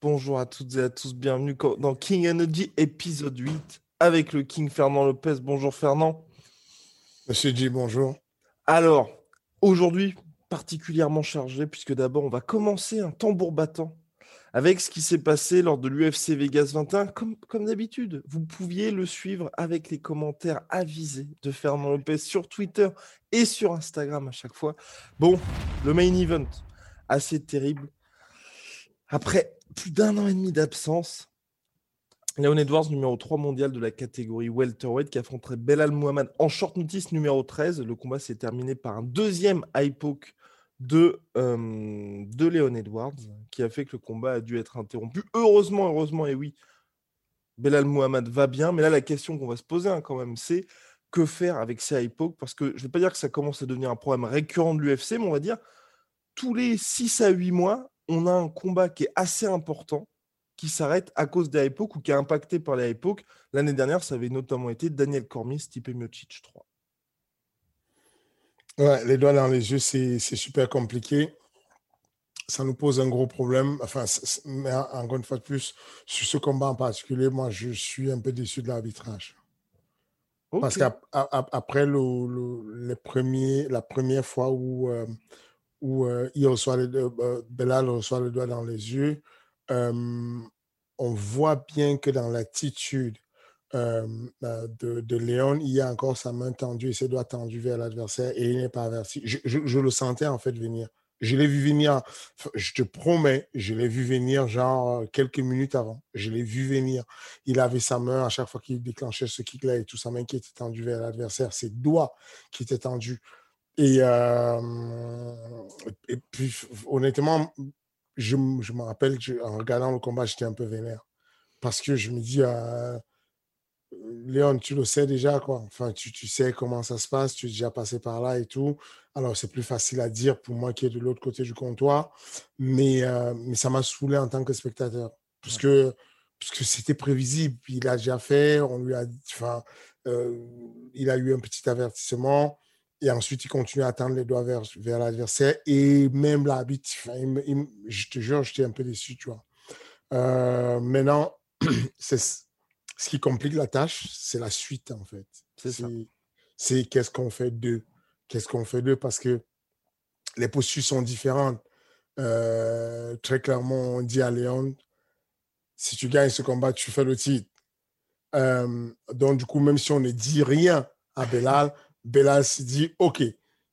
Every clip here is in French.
Bonjour à toutes et à tous, bienvenue dans King Energy épisode 8 avec le King Fernand Lopez. Bonjour Fernand. Monsieur G, bonjour. Alors, aujourd'hui, particulièrement chargé, puisque d'abord, on va commencer un tambour battant avec ce qui s'est passé lors de l'UFC Vegas 21. Comme, comme d'habitude, vous pouviez le suivre avec les commentaires avisés de Fernand Lopez sur Twitter et sur Instagram à chaque fois. Bon, le main event, assez terrible. Après plus d'un an et demi d'absence, Léon Edwards, numéro 3 mondial de la catégorie welterweight, qui affronterait Belal Muhammad en short notice numéro 13. Le combat s'est terminé par un deuxième high de, euh, de Léon Edwards, qui a fait que le combat a dû être interrompu. Heureusement, heureusement, et oui, Belal Muhammad va bien. Mais là, la question qu'on va se poser hein, quand même, c'est que faire avec ces high Parce que je ne vais pas dire que ça commence à devenir un problème récurrent de l'UFC, mais on va dire tous les 6 à 8 mois, on a un combat qui est assez important qui s'arrête à cause des époques ou qui est impacté par les époques. L'année dernière, ça avait notamment été Daniel Cormier, Stipe Miocic 3. Ouais, les doigts dans les yeux, c'est super compliqué. Ça nous pose un gros problème. Enfin, mais encore une fois de plus, sur ce combat en particulier, moi, je suis un peu déçu de l'arbitrage. Parce qu'après le, la première fois où euh, où euh, reçoit le, euh, reçoit le doigt dans les yeux, on voit bien que dans l'attitude euh, de, de, Léon, il y a encore sa main tendue et ses doigts tendus vers l'adversaire et il n'est pas averti. Je, je, le sentais en fait venir. Je l'ai vu venir, je te promets, je l'ai vu venir genre quelques minutes avant. Je l'ai vu venir. Il avait sa main à chaque fois qu'il déclenchait ce kick-là et tout, sa main qui était tendue vers l'adversaire, ses doigts qui étaient tendus. Et, euh, et puis, honnêtement, je, je me rappelle en regardant le combat, j'étais un peu vénère. Parce que je me dis, euh, Léon, tu le sais déjà, quoi. Enfin, tu, tu, sais comment ça se passe, tu es déjà passé par là et tout. Alors, c'est plus facile à dire pour moi qui est de l'autre côté du comptoir. Mais, euh, mais ça m'a saoulé en tant que spectateur. Parce que parce que c'était prévisible. Il a déjà fait, on lui a, enfin, il a eu un petit avertissement. Et ensuite, il continue à tendre les doigts vers, vers l'adversaire. Et même l'arbitre, je te jure, j'étais un peu déçu, tu vois. Euh, maintenant, c'est ce qui complique la tâche, c'est la suite, en fait. C'est qu'est-ce qu'on fait d'eux? Qu'est-ce qu'on fait d'eux? Parce que les postures sont différentes. Euh, très clairement, on dit à Léon, si tu gagnes ce combat, tu fais le titre. Euh, donc, du coup, même si on ne dit rien à Belal, Belal s'est dit, OK,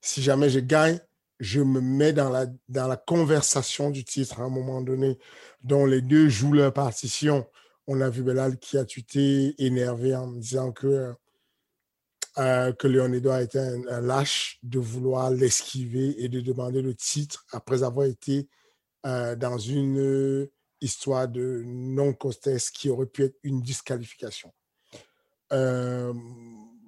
si jamais je gagne, je me mets dans la, dans la conversation du titre à un moment donné, dont les deux jouent leur partition. On a vu Belal qui a tué énervé en disant que, euh, que Léon Edouard était un, lâche de vouloir l'esquiver et de demander le titre après avoir été euh, dans une histoire de non-contest qui aurait pu être une disqualification. Euh,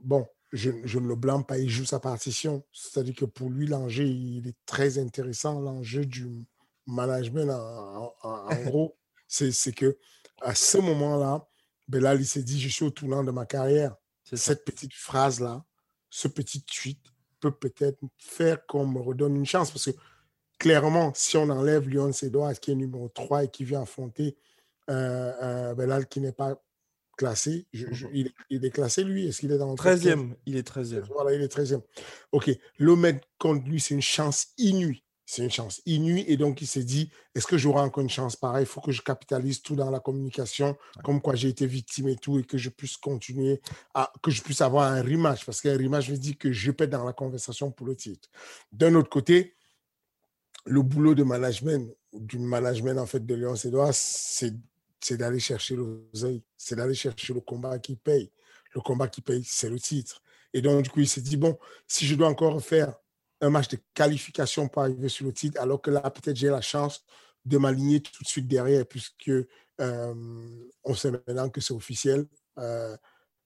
bon, je, ne le blâme pas, il joue sa partition. C'est-à-dire que pour lui, l'enjeu, il est très intéressant. L'enjeu du management, en, gros, c'est que à ce moment-là, Belal, il s'est dit, je suis au tournant de ma carrière. Cette petite phrase-là, ce petit tweet peut peut-être faire qu'on me redonne une chance. Parce que clairement, si on enlève Lyon Sedouard, qui est numéro 3 et qui vient affronter euh, euh, Belal, qui n'est pas classé. Mhm. il, est classé, lui? Est-ce qu'il est dans le 13e Il est 13e. Voilà, il est 13e. OK. Mettre contre lui, c'est une chance inouïe. c'est une chance inouïe. Et donc, il s'est dit, est-ce que j'aurai encore une chance? Pareille Il faut que je capitalise tout dans la communication, comme quoi j'ai été victime et tout, et que je puisse continuer, à, que je puisse avoir un rematch, parce qu'un rematch veut dire que je peux être dans la conversation pour le titre. D'un autre côté, le boulot de management, du management en fait de Léon Sédois, c'est d'aller chercher l'oseille, c'est d'aller chercher le combat qui paye. Le combat qui paye, c'est le titre. Et donc, du coup, il s'est dit, bon, si je dois encore faire un match de qualification pour arriver sur le titre, alors que là, peut-être j'ai la chance de m'aligner tout de suite derrière, puisque euh, on sait maintenant que c'est officiel, euh,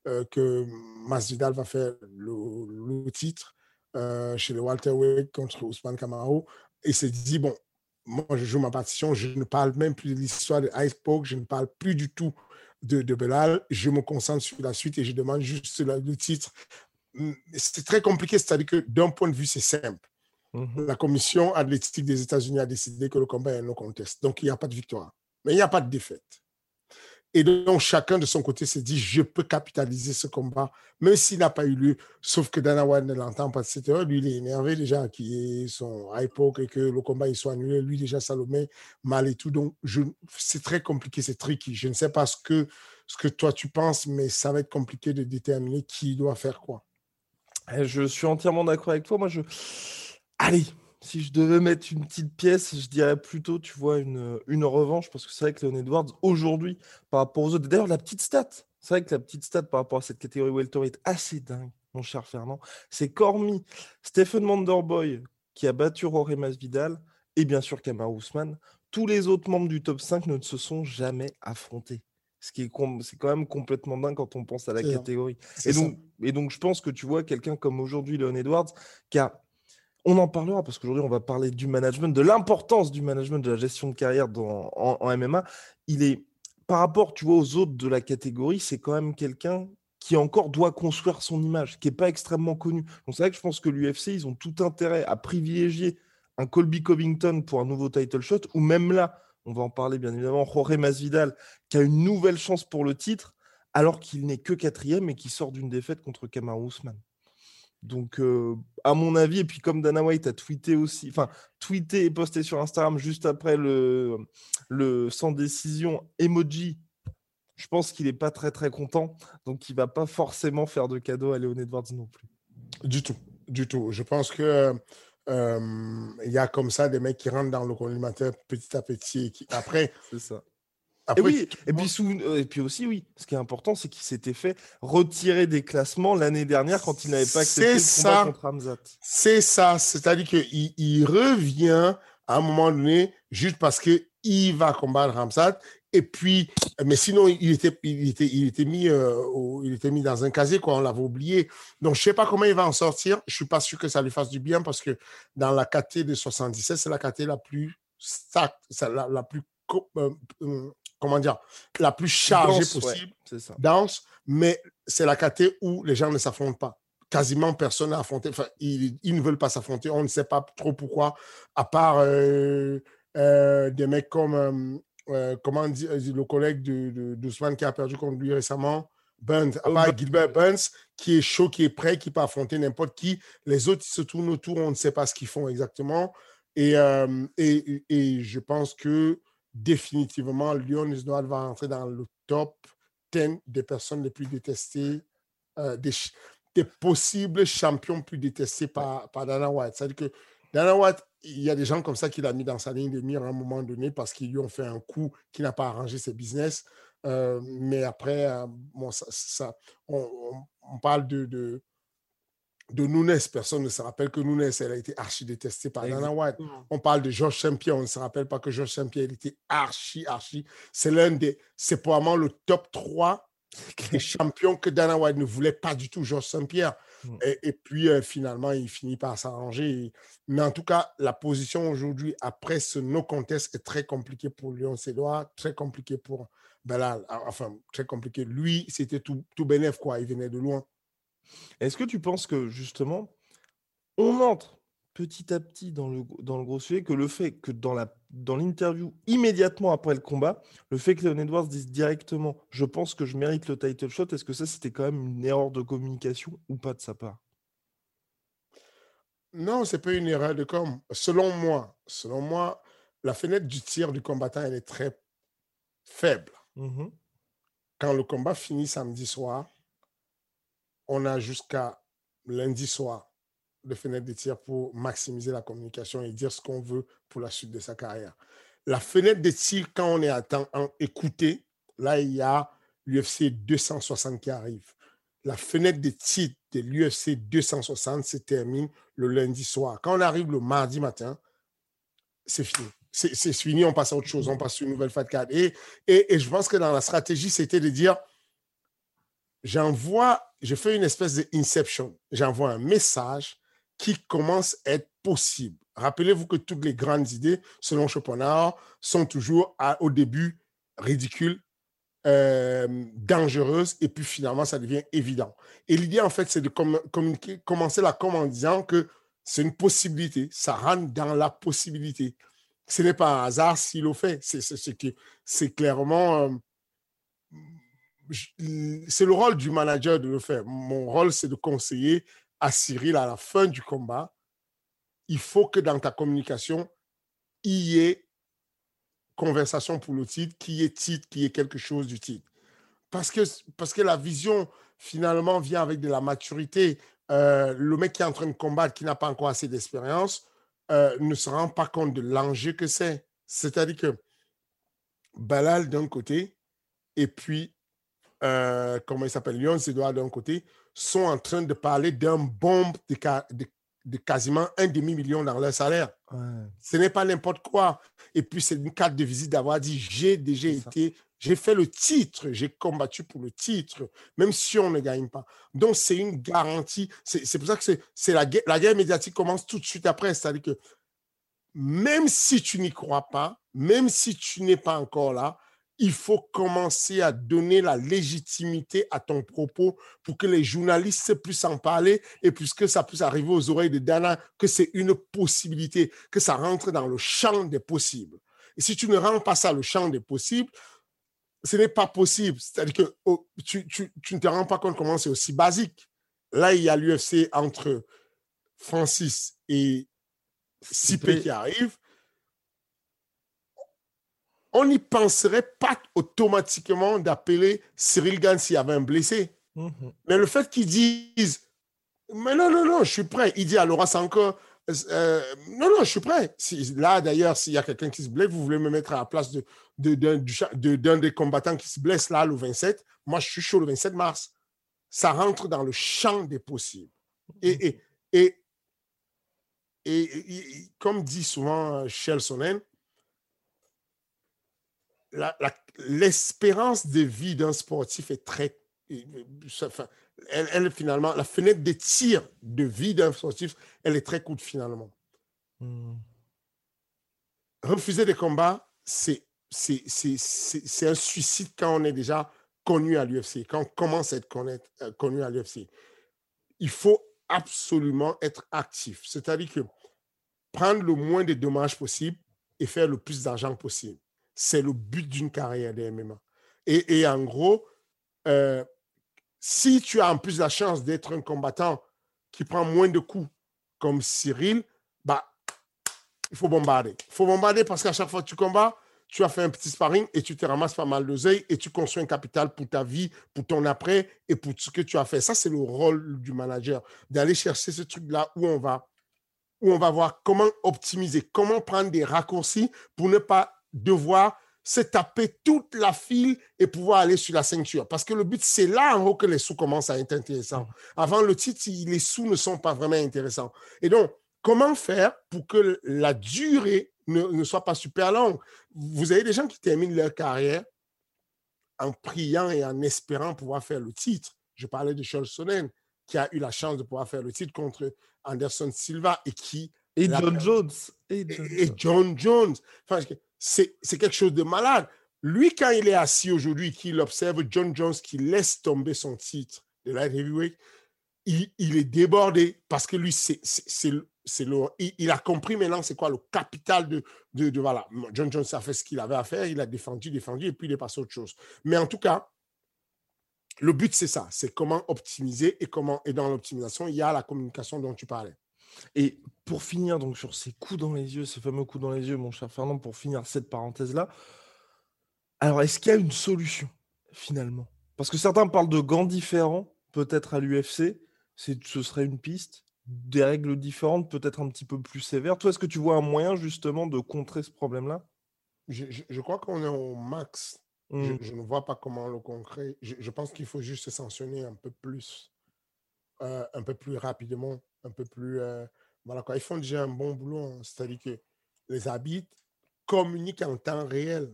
euh, que Masvidal va faire le, titre chez le Walter Wade contre Ousmane Camaro. Et s'est dit, bon, moi, je joue ma partition, je ne parle même plus de l'histoire de Ice Poke, je ne parle plus du tout de, de Belal, je me concentre sur la suite et je demande juste le titre c'est très compliqué, c'est-à-dire que d'un point de vue, c'est simple. Mhm. La commission athlétique des États-Unis a décidé que le combat est un no contest. Donc, il n'y a pas de victoire. Mais il n'y a pas de défaite. Et donc, chacun de son côté s'est dit, je peux capitaliser ce combat, même s'il n'a pas eu lieu. Sauf que Dana ne l'entend pas, etc. Lui, il est énervé déjà qu'il ait son hypo et que le combat il soit annulé. Lui, déjà, met mal et tout. Donc, c'est très compliqué, c'est tricky. Je ne sais pas ce que, ce que toi tu penses, mais ça va être compliqué de déterminer qui doit faire quoi. Eh, je suis entièrement d'accord avec toi. Moi, je. Allez, si je devais mettre une petite pièce, je dirais plutôt, tu vois, une, une revanche, parce que c'est vrai que Leon Edwards, aujourd'hui, par rapport aux autres, d'ailleurs, la petite stat, c'est vrai que la petite stat par rapport à cette catégorie welterweight est assez dingue, mon cher Fernand. C'est Cormi, Stephen Manderboy, qui a battu Rory Masvidal, et bien sûr Kamar Ousmane. Tous les autres membres du top 5 ne se sont jamais affrontés ce qui est, c'est quand même complètement dingue quand on pense à la catégorie. Et donc, et donc, je pense que tu vois quelqu'un comme aujourd'hui, Leon Edwards, qui a. On en parlera parce qu'aujourd'hui, on va parler du management, de l'importance du management, de la gestion de carrière dans, en, MMA. Il est, par rapport, tu vois, aux autres de la catégorie, c'est quand même quelqu'un qui encore doit construire son image, qui n'est pas extrêmement connu. C'est vrai que je pense que l'UFC, ils ont tout intérêt à privilégier un Colby Covington pour un nouveau title shot, ou même là, on va en parler bien évidemment, Jorge Masvidal, qui a une nouvelle chance pour le titre, alors qu'il n'est que quatrième et qui sort d'une défaite contre Kamaru Usman. Donc, euh, à mon avis, et puis comme Dana White a tweeté aussi, enfin, tweeté et posté sur Instagram juste après le, le sans décision emoji, je pense qu'il n'est pas très très content. Donc, il va pas forcément faire de cadeau à Léon Edwards non plus. Du tout, du tout. Je pense que euh, il y a comme ça des mecs qui rentrent dans le collimateur petit à petit. Et qui, après, c'est ça. et, oui, et, puis sous, euh, et puis aussi, oui, ce qui est important, c'est qu'il s'était fait retirer des classements l'année dernière quand il n'avait pas accepté le combat contre Hamzat. C'est ça, c'est-à-dire qu'il il revient à un moment donné juste parce qu'il va combattre Hamzat et puis, mais sinon, il était, il était, il était, mis, euh, il était mis dans un casier, quoi, on l'avait oublié. Donc, je ne sais pas comment il va en sortir. Je ne suis pas sûr que ça lui fasse du bien parce que dans la KT de 77, c'est la KT la plus stack, la, la, plus, euh, euh, comment dire, la plus chargée possible, ça. dense, mais c'est la KT où les gens ne s'affrontent pas quasiment personne n'a affronté. Enfin, ils, ils, ne veulent pas s'affronter. On ne sait pas trop pourquoi, à part des mecs comme euh, comment dire, euh, le collègue de, de, qui a perdu contre lui récemment, Burns, oh, Gilbert Burns, qui est chaud, qui est prêt, qui peut affronter n'importe qui. Les autres, ils se tournent autour, on ne sait pas ce qu'ils font exactement. Et, euh, et, et, je pense que définitivement, Lyon Noir va rentrer dans le top 10 des personnes les plus détestées, des, des, possibles champions plus détestés par, par Dana White. C'est-à-dire que Dana White il y a des gens comme ça qu'il a mis dans sa ligne de mire à un moment donné parce qu'ils lui ont fait un coup qui n'a pas arrangé ses business. Euh, mais après, euh, bon, ça, on, parle de, de, de Nunes. Personne ne se rappelle que Nunes, elle a été archi détestée par Dana White. On parle de Georges Champion. On ne se rappelle pas que Georges Champion, il était archi, archi. C'est l'un des, c'est probablement le top 3 des champions que Dana White ne voulait pas du tout, Georges Saint-Pierre. Mm. Et, puis, euh, finalement, il finit par s'arranger. Mais en tout cas, la position aujourd'hui, après ce no contest, est très compliquée pour Lyon Cédois, très compliqué pour Belal. Ah, enfin, très compliqué. Lui, c'était tout, tout bénef, quoi. Il venait de loin. Est-ce que tu penses que, justement, on entre petit à petit dans le, dans le gros sujet que le fait que dans la dans l'interview immédiatement après le combat, le fait que Leon Edwards dise directement je pense que je mérite le title shot, est-ce que ça c'était quand même une erreur de communication ou pas de sa part? Non, c'est pas une erreur de com. Selon moi, selon moi, la fenêtre du tir du combattant, elle est très faible. Mhm. Quand le combat finit samedi soir, on a jusqu'à lundi soir de fenêtre de tir pour maximiser la communication et dire ce qu'on veut pour la suite de sa carrière. La fenêtre de tir, quand on est à temps écouté, là, il y a l'UFC 260 qui arrive. La fenêtre de tir de l'UFC 260 se termine le lundi soir. Quand on arrive le mardi matin, c'est fini. C'est fini, on passe à autre chose, on passe sur une nouvelle fight card. Et, et, et je pense que dans la stratégie, c'était de dire, j'envoie, je fais une espèce de inception. J'envoie un message qui commence à être possible. Rappelez-vous que toutes les grandes idées, selon Schopenhauer, sont toujours au début ridicules, euh, dangereuses, et puis finalement, ça devient évident. Et l'idée, en fait, c'est de commencer la com en disant que c'est une possibilité, ça rentre dans la possibilité. Ce n'est pas un hasard s'il le fait, c'est clairement... euh, c'est le rôle du manager de le faire. Mon rôle, c'est de conseiller à Cyril à la fin du combat. Il faut que dans ta communication, il y ait conversation pour le titre, qu'il y ait titre, qu'il y ait quelque chose du titre. Parce que, parce que la vision, finalement, vient avec de la maturité. Euh, le mec qui est en train de combattre, qui n'a pas encore assez d'expérience, euh, ne se rend pas compte de l'enjeu que c'est. C'est-à-dire que Balal d'un côté, et puis euh, comment il s'appelle, Lyon Edouard d'un côté, sont en train de parler d'un bombe de, ca- de- de quasiment un demi-million dans leur salaire. Ouais. Ce n'est pas n'importe quoi. Et puis, c'est une carte de visite d'avoir dit j'ai déjà été, j'ai fait le titre, j'ai combattu pour le titre, même si on ne gagne pas. Donc, c'est une garantie. C'est pour ça que c'est la, guerre, la guerre médiatique commence tout de suite après. C'est-à-dire que même si tu n'y crois pas, même si tu n'es pas encore là, il faut commencer à donner la légitimité à ton propos pour que les journalistes puissent en parler et puisque ça puisse arriver aux oreilles de Dana, que c'est une possibilité, que ça rentre dans le champ des possibles. Et si tu ne rends pas ça le champ des possibles, ce n'est pas possible. C'est-à-dire que oh, tu, tu- tu ne te rends pas compte comment c'est aussi basique. Là, il y a l'UFC entre Francis et Sipé qui arrive. On n'y penserait pas automatiquement d'appeler Cyril Gann s'il y avait un blessé. Mhm. Mais le fait qu'ils disent, mais non, non, non, je suis prêt. Il dit à Laura Sanko, euh, non, non, je suis prêt. Si- là, d'ailleurs, s'il y a quelqu'un qui se blesse, vous voulez me mettre à la place de, de- d'un, de- d'un des combattants qui se blesse là, le 27. Moi, je suis chaud le 27 mars. Ça rentre dans le champ des possibles. Et, et, et, et- et- comme dit souvent Shell Sonnen, l'espérance de vie d'un sportif est très. elle, elle, finalement, la fenêtre de tir de vie d'un sportif, elle est très courte finalement. Mhm. Refuser des combats, c'est un suicide quand on est déjà connu à l'UFC, quand on commence à être connaître- euh, connu à l'UFC. Il faut absolument être actif, c'est-à-dire que prendre le moins de dommages possible et faire le plus d'argent possible. C'est le but d'une carrière de MMA. Et, en gros, euh, si tu as en plus la chance d'être un combattant qui prend moins de coups comme Cyril, bah, il faut bombarder. Il faut bombarder parce qu'à chaque fois que tu combats, tu as fait un petit sparring et tu te ramasses pas mal d'oseille et tu construis un capital pour ta vie, pour ton après et pour tout ce que tu as fait. Ça, c'est le rôle du manager, d'aller chercher ce truc-là où où on va voir comment optimiser, comment prendre des raccourcis pour ne pas devoir se taper toute la file et pouvoir aller sur la ceinture. Parce que le but, c'est là en haut que les sous commencent à être intéressants. Avant le titre, les sous ne sont pas vraiment intéressants. Et donc, comment faire pour que la durée ne, ne soit pas super longue? Vous avez des gens qui terminent leur carrière en priant et en espérant pouvoir faire le titre. Je parlais de Charles Sonnen, qui a eu la chance de pouvoir faire le titre contre Anderson Silva et qui Et John Jones. Et John et, et Jones. John Jones. Enfin, c'est quelque chose de malade. Lui, quand il est assis aujourd'hui, qu'il observe John Jones qui laisse tomber son titre de light heavyweight, il, est débordé parce que lui, c'est le- il, a compris maintenant c'est quoi le capital de, de, voilà. John Jones a fait ce qu'il avait à faire, il a défendu, défendu et puis il est passé autre chose. Mais en tout cas, le but c'est ça, c'est comment optimiser et comment et dans l'optimisation il y a la communication dont tu parlais. Et pour finir donc sur ces coups dans les yeux, ces fameux coups dans les yeux, mon cher Fernand, pour finir cette parenthèse-là, alors est-ce qu'il y a une solution finalement? Parce que certains parlent de gants différents, peut-être à l'UFC, ce serait une piste, des règles différentes, peut-être un petit peu plus sévères. Toi, est-ce que tu vois un moyen justement de contrer ce problème-là? Je, crois qu'on est au max. Mmh. Je, ne vois pas comment le concret. Je, pense qu'il faut juste sanctionner un peu plus, euh, un peu plus rapidement, un peu plus. Euh, quoi. Ils font déjà un bon boulot. Hein. C'est-à-dire que les arbitres communiquent en temps réel.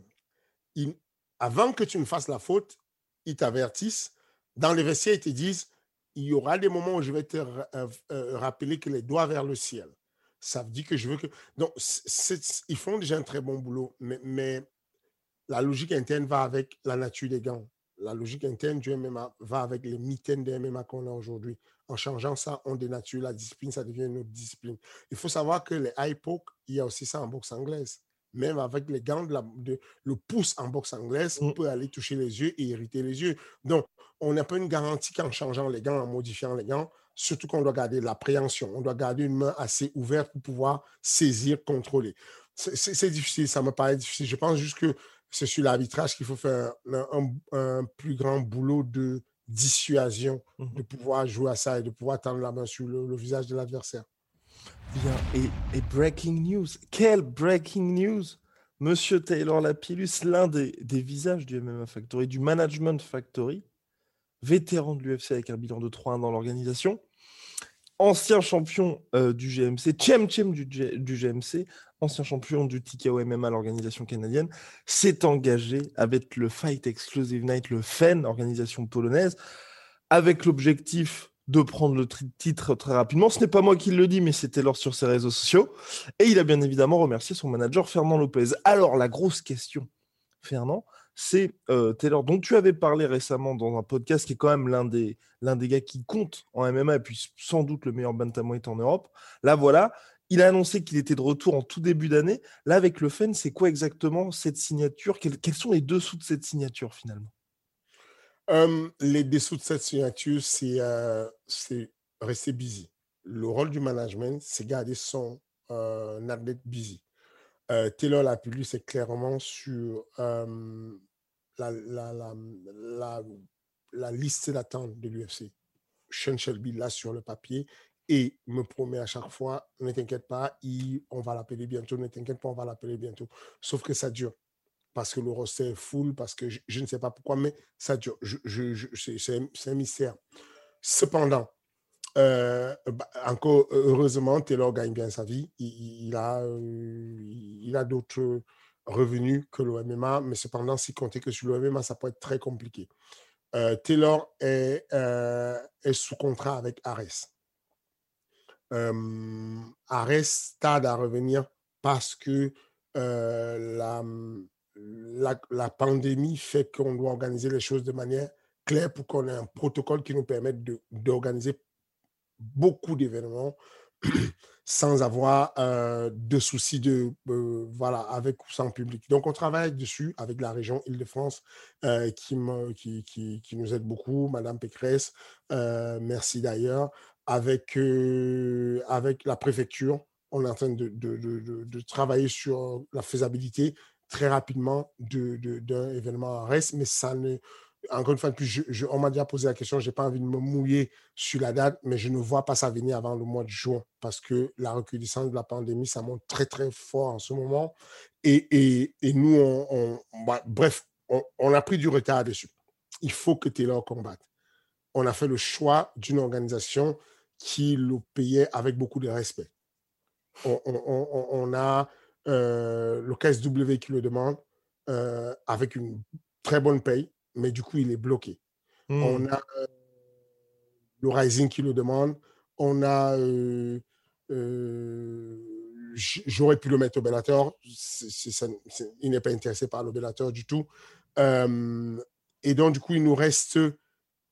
avant que tu ne fasses la faute, ils t'avertissent. Dans les vestiaires, ils te disent il y aura des moments où je vais te euh, rappeler que les doigts vers le ciel. Ça veut dire que je veux que. Donc, ils font déjà un très bon boulot, mais, mais, la logique interne va avec la nature des gants. La logique interne du MMA va avec les mitaines de MMA qu'on a aujourd'hui. En changeant ça, on dénature la discipline, ça devient une autre discipline. Il faut savoir que les high poke, il y a aussi ça en boxe anglaise. Même avec les gants, de, la, de le pouce en boxe anglaise, on mm. peut aller toucher les yeux et irriter les yeux. Donc, on n'a pas une garantie qu'en changeant les gants, en modifiant les gants, surtout qu'on doit garder l'appréhension. On doit garder une main assez ouverte pour pouvoir saisir, contrôler. C'est difficile, ça me paraît difficile. Je pense juste que c'est sur l'arbitrage qu'il faut faire un, plus grand boulot de dissuasion, mmh de pouvoir jouer à ça et de pouvoir tendre la main sur le, visage de l'adversaire. Bien, et, breaking news, quel breaking news? Monsieur Taylor Lapillus, l'un des, des, visages du MMA Factory, du Management Factory, vétéran de l'UFC avec un bilan de 3-1 dans l'organisation, ancien champion du GMC, Chem Chem du, du, GMC, ancien champion du TKO MMA, l'organisation canadienne, s'est engagé avec le Fight Exclusive Night, le FEN, organisation polonaise, avec l'objectif de prendre le titre très rapidement. Ce n'est pas moi qui le dis, mais c'était lors sur ses réseaux sociaux. Et il a bien évidemment remercié son manager Fernand Lopez. Alors, la grosse question, Fernand, c'est euh, Taylor, dont tu avais parlé récemment dans un podcast, qui est quand même l'un des, l'un des gars qui compte en MMA, et puis sans doute le meilleur bantamweight en Europe. Là, voilà, il a annoncé qu'il était de retour en tout début d'année. Là, avec le FEN, c'est quoi exactement cette signature? Quels, sont les dessous de cette signature finalement? Les dessous de cette signature, c'est, euh, c'est rester busy. Le rôle du management, c'est garder son euh, athlète busy. Euh, Taylor Lapillus, c'est clairement sur la, la, la, la, liste d'attente de l'UFC. Sean Shelby, là, sur le papier, et me promet à chaque fois, ne t'inquiète pas, on va l'appeler bientôt, ne t'inquiète pas, on va l'appeler bientôt. Sauf que ça dure, parce que le roster est full, parce que je, ne sais pas pourquoi, mais ça dure. Je, c'est un mystère. Cependant, euh, bah, encore heureusement, Taylor gagne bien sa vie. Il, a, euh, il a d'autres revenus que le MMA, mais cependant, si compter que sur le MMA, ça peut être très compliqué. Euh, Taylor est, est, sous contrat avec Ares. Ares tarde à revenir parce que la, la, la, pandémie fait qu'on doit organiser les choses de manière claire pour qu'on ait un protocole qui nous permette d'organiser beaucoup d'événements sans avoir euh, de soucis de euh, voilà avec ou sans public. Donc on travaille dessus avec la région Île-de-France euh, qui, qui, nous aide beaucoup, Madame Pécresse, merci d'ailleurs, avec, avec la préfecture. On est en train de, de, de, travailler sur la faisabilité très rapidement d'un événement à reste, mais ça ne, encore une fois, on m'a déjà posé la question, je n'ai pas envie de me mouiller sur la date, mais je ne vois pas ça venir avant le mois de juin parce que la recrudescence de la pandémie, ça monte très, très fort en ce moment. Et, nous, on, bah, bref, on, a pris du retard dessus. Il faut que Taylor combatte. On a fait le choix d'une organisation qui le payait avec beaucoup de respect. On, a euh, le KSW qui le demande euh, avec une très bonne paye mais du coup, il est bloqué. On mmh. a euh, le Rising qui le demande. On a. Euh, euh, j'aurais pu le mettre au Bellator. il n'est pas intéressé par le Bellator du tout. et donc, du coup, il nous reste.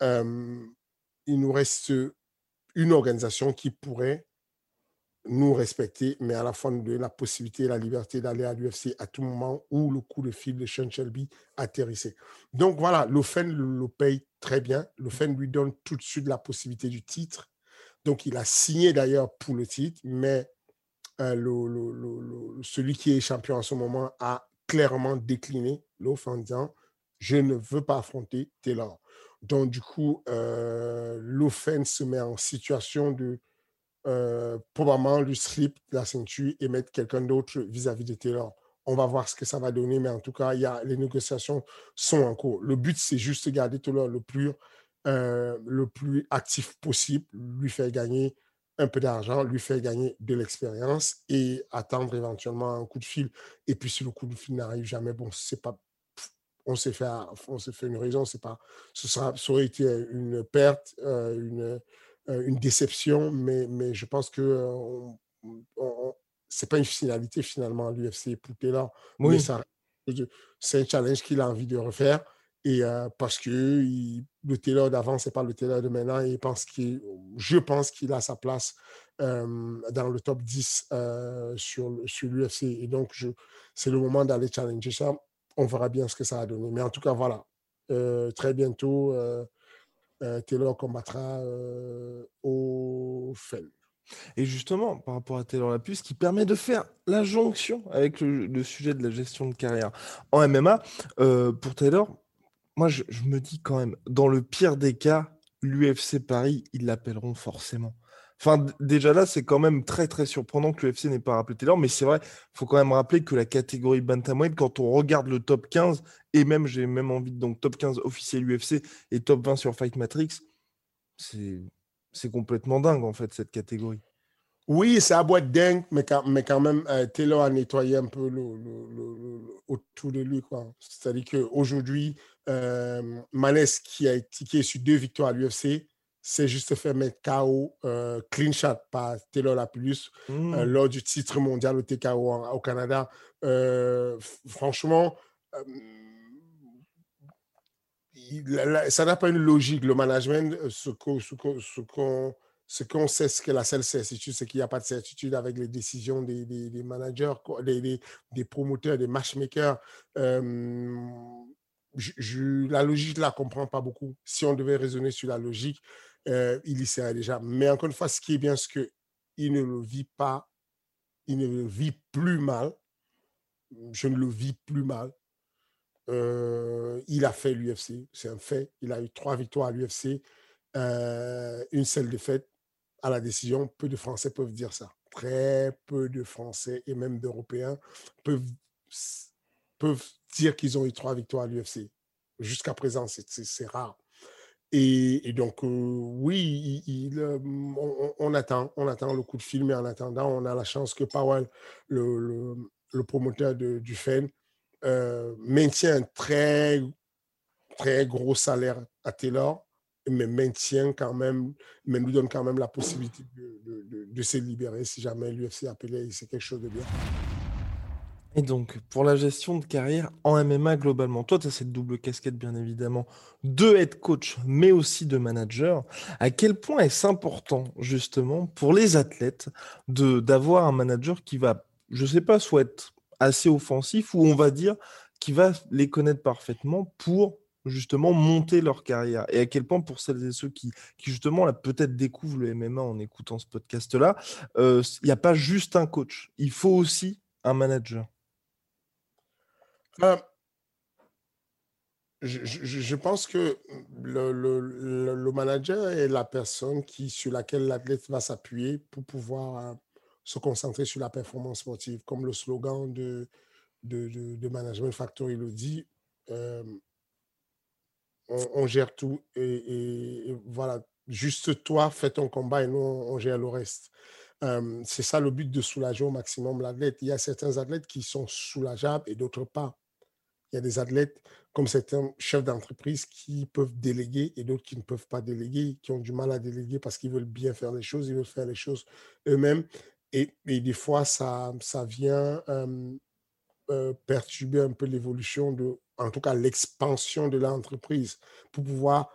il nous reste une organisation qui pourrait nous respecter, mais à la fois nous donner la possibilité et la liberté d'aller à l'UFC à tout moment où le coup de fil de Sean Shelby atterrissait. Donc voilà, le FEN le, paye très bien. Le FEN lui donne tout de suite la possibilité du titre Donc, il a signé d'ailleurs pour le titre, mais celui qui est champion en ce moment a clairement décliné l'offre en disant Je ne veux pas affronter Taylor. Donc, du coup, euh, l'offense se met en situation de euh, probablement lui slip la ceinture et mettre quelqu'un d'autre vis-à-vis de Taylor. On va voir ce que ça va donner, mais en tout cas, y a, les négociations sont en cours. Le but, c'est juste de garder Taylor le plus, euh, le plus actif possible, lui faire gagner un peu d'argent, lui faire gagner de l'expérience et attendre éventuellement un coup de fil. Et puis, si le coup de fil n'arrive jamais, bon, c'est pas on s'est fait, on fait une raison, c'est pas, ce sera, ça aurait été une perte, euh, une, une déception, mais, mais je pense que euh, c'est pas une finalité finalement l'UFC pour Taylor. Oui. c'est un challenge qu'il a envie de refaire. Et parce que le Taylor d'avant, c'est pas le Taylor de maintenant. Et pense je pense qu'il a sa place dans le top 10 sur, sur l'UFC. Et donc, c'est le moment d'aller challenger ça on verra bien ce que ça a donné. Mais en tout cas, voilà. Euh, très bientôt, euh, euh, Taylor combattra au FEL. Et justement, par rapport à Taylor Lapuce, qui permet de faire la jonction avec le, sujet de la gestion de carrière en MMA, pour Taylor, moi je, me dis quand même, dans le pire des cas, l'UFC Paris, ils l'appelleront forcément. Enfin, déjà là, c'est quand même très très surprenant que l'UFC n'ait pas rappelé Taylor, mais c'est vrai, il faut quand même rappeler que la catégorie Bantamweight, quand on regarde le top 15, et même j'ai même envie de donc top 15 officiel UFC et top 20 sur Fight Matrix, c'est complètement dingue en fait cette catégorie. Oui, c'est à boîte dingue, mais quand, mais quand même, euh, Taylor a nettoyé un peu autour de lui. C'est-à-dire qu'aujourd'hui, euh, Manès, qui a été sur deux victoires à l'UFC, c'est juste fait mettre KO euh, clean shot par Taylor Lapulus euh, mmh. lors du titre mondial au TKO au Canada. Euh, franchement, ça n'a pas une logique. Le management, ce qu'on ce qu'on sait, ce que la seule certitude, c'est qu'il n'y a pas de certitude avec les décisions des, des, managers, des, des, promoteurs, des matchmakers. Je, la logique, je ne la comprends pas beaucoup. Si on devait raisonner sur la logique, euh, il y serait déjà. Mais encore une fois, ce qui est bien, c'est qu'il ne le vit pas, il ne le vit plus mal. Je ne le vis plus mal. Euh, il a fait l'UFC, c'est un fait. Il a eu trois victoires à l'UFC, euh, une seule défaite à la décision. Peu de Français peuvent dire ça. Très peu de Français et même d'Européens peuvent, peuvent dire qu'ils ont eu trois victoires à l'UFC. Jusqu'à présent, c'est rare. Et, donc, euh, oui, euh, on, attend, on attend le coup de film, mais en attendant, on a la chance que Powell, le, promoteur du FEN, euh, maintient un très, très gros salaire à Taylor, mais maintient quand même, mais nous donne quand même la possibilité de, de, de se libérer si jamais l'UFC appelait, c'est quelque chose de bien. Et donc, pour la gestion de carrière en MMA globalement, toi, tu as cette double casquette, bien évidemment, de head coach, mais aussi de manager. À quel point est-ce important, justement, pour les athlètes d'avoir un manager qui va, je sais pas, soit être assez offensif ou on va dire qui va les connaître parfaitement pour justement monter leur carrière? Et à quel point pour celles et ceux qui, qui justement là peut-être découvrent le MMA en écoutant ce podcast là euh, il n'y a pas juste un coach il faut aussi un manager euh, je, pense que le, manager est la personne qui, sur laquelle l'athlète va s'appuyer pour pouvoir euh, se concentrer sur la performance sportive. Comme le slogan de, de, de, Management Factory le dit, euh, on, gère tout et, voilà, juste toi, fais ton combat et nous, on, gère le reste. c'est ça le but de soulager au maximum l'athlète. Il y a certains athlètes qui sont soulageables et d'autres pas. Il y a des athlètes comme certains chefs d'entreprise qui peuvent déléguer et d'autres qui ne peuvent pas déléguer, qui ont du mal à déléguer parce qu'ils veulent bien faire les choses, ils veulent faire les choses eux-mêmes. Et, des fois, ça, ça vient euh, perturber un peu l'évolution de, en tout cas, l'expansion de l'entreprise. Pour pouvoir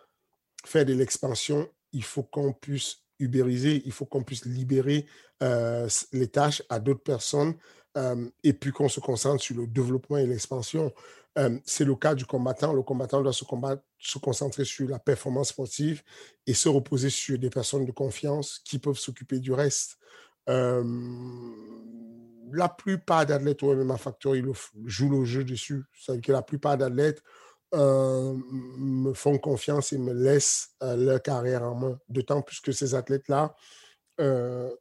faire de l'expansion, il faut qu'on puisse ubériser, il faut qu'on puisse libérer euh, les tâches à d'autres personnes et puis qu'on se concentre sur le développement et l'expansion. Euh, c'est le cas du combattant. Le combattant doit se, concentrer sur la performance sportive et se reposer sur des personnes de confiance qui peuvent s'occuper du reste. Euh, la plupart d'athlètes au MMA Factory jouent le jeu dessus. C'est-à-dire que la plupart d'athlètes euh, me font confiance et me laissent leur carrière en main. D'autant plus que ces athlètes-là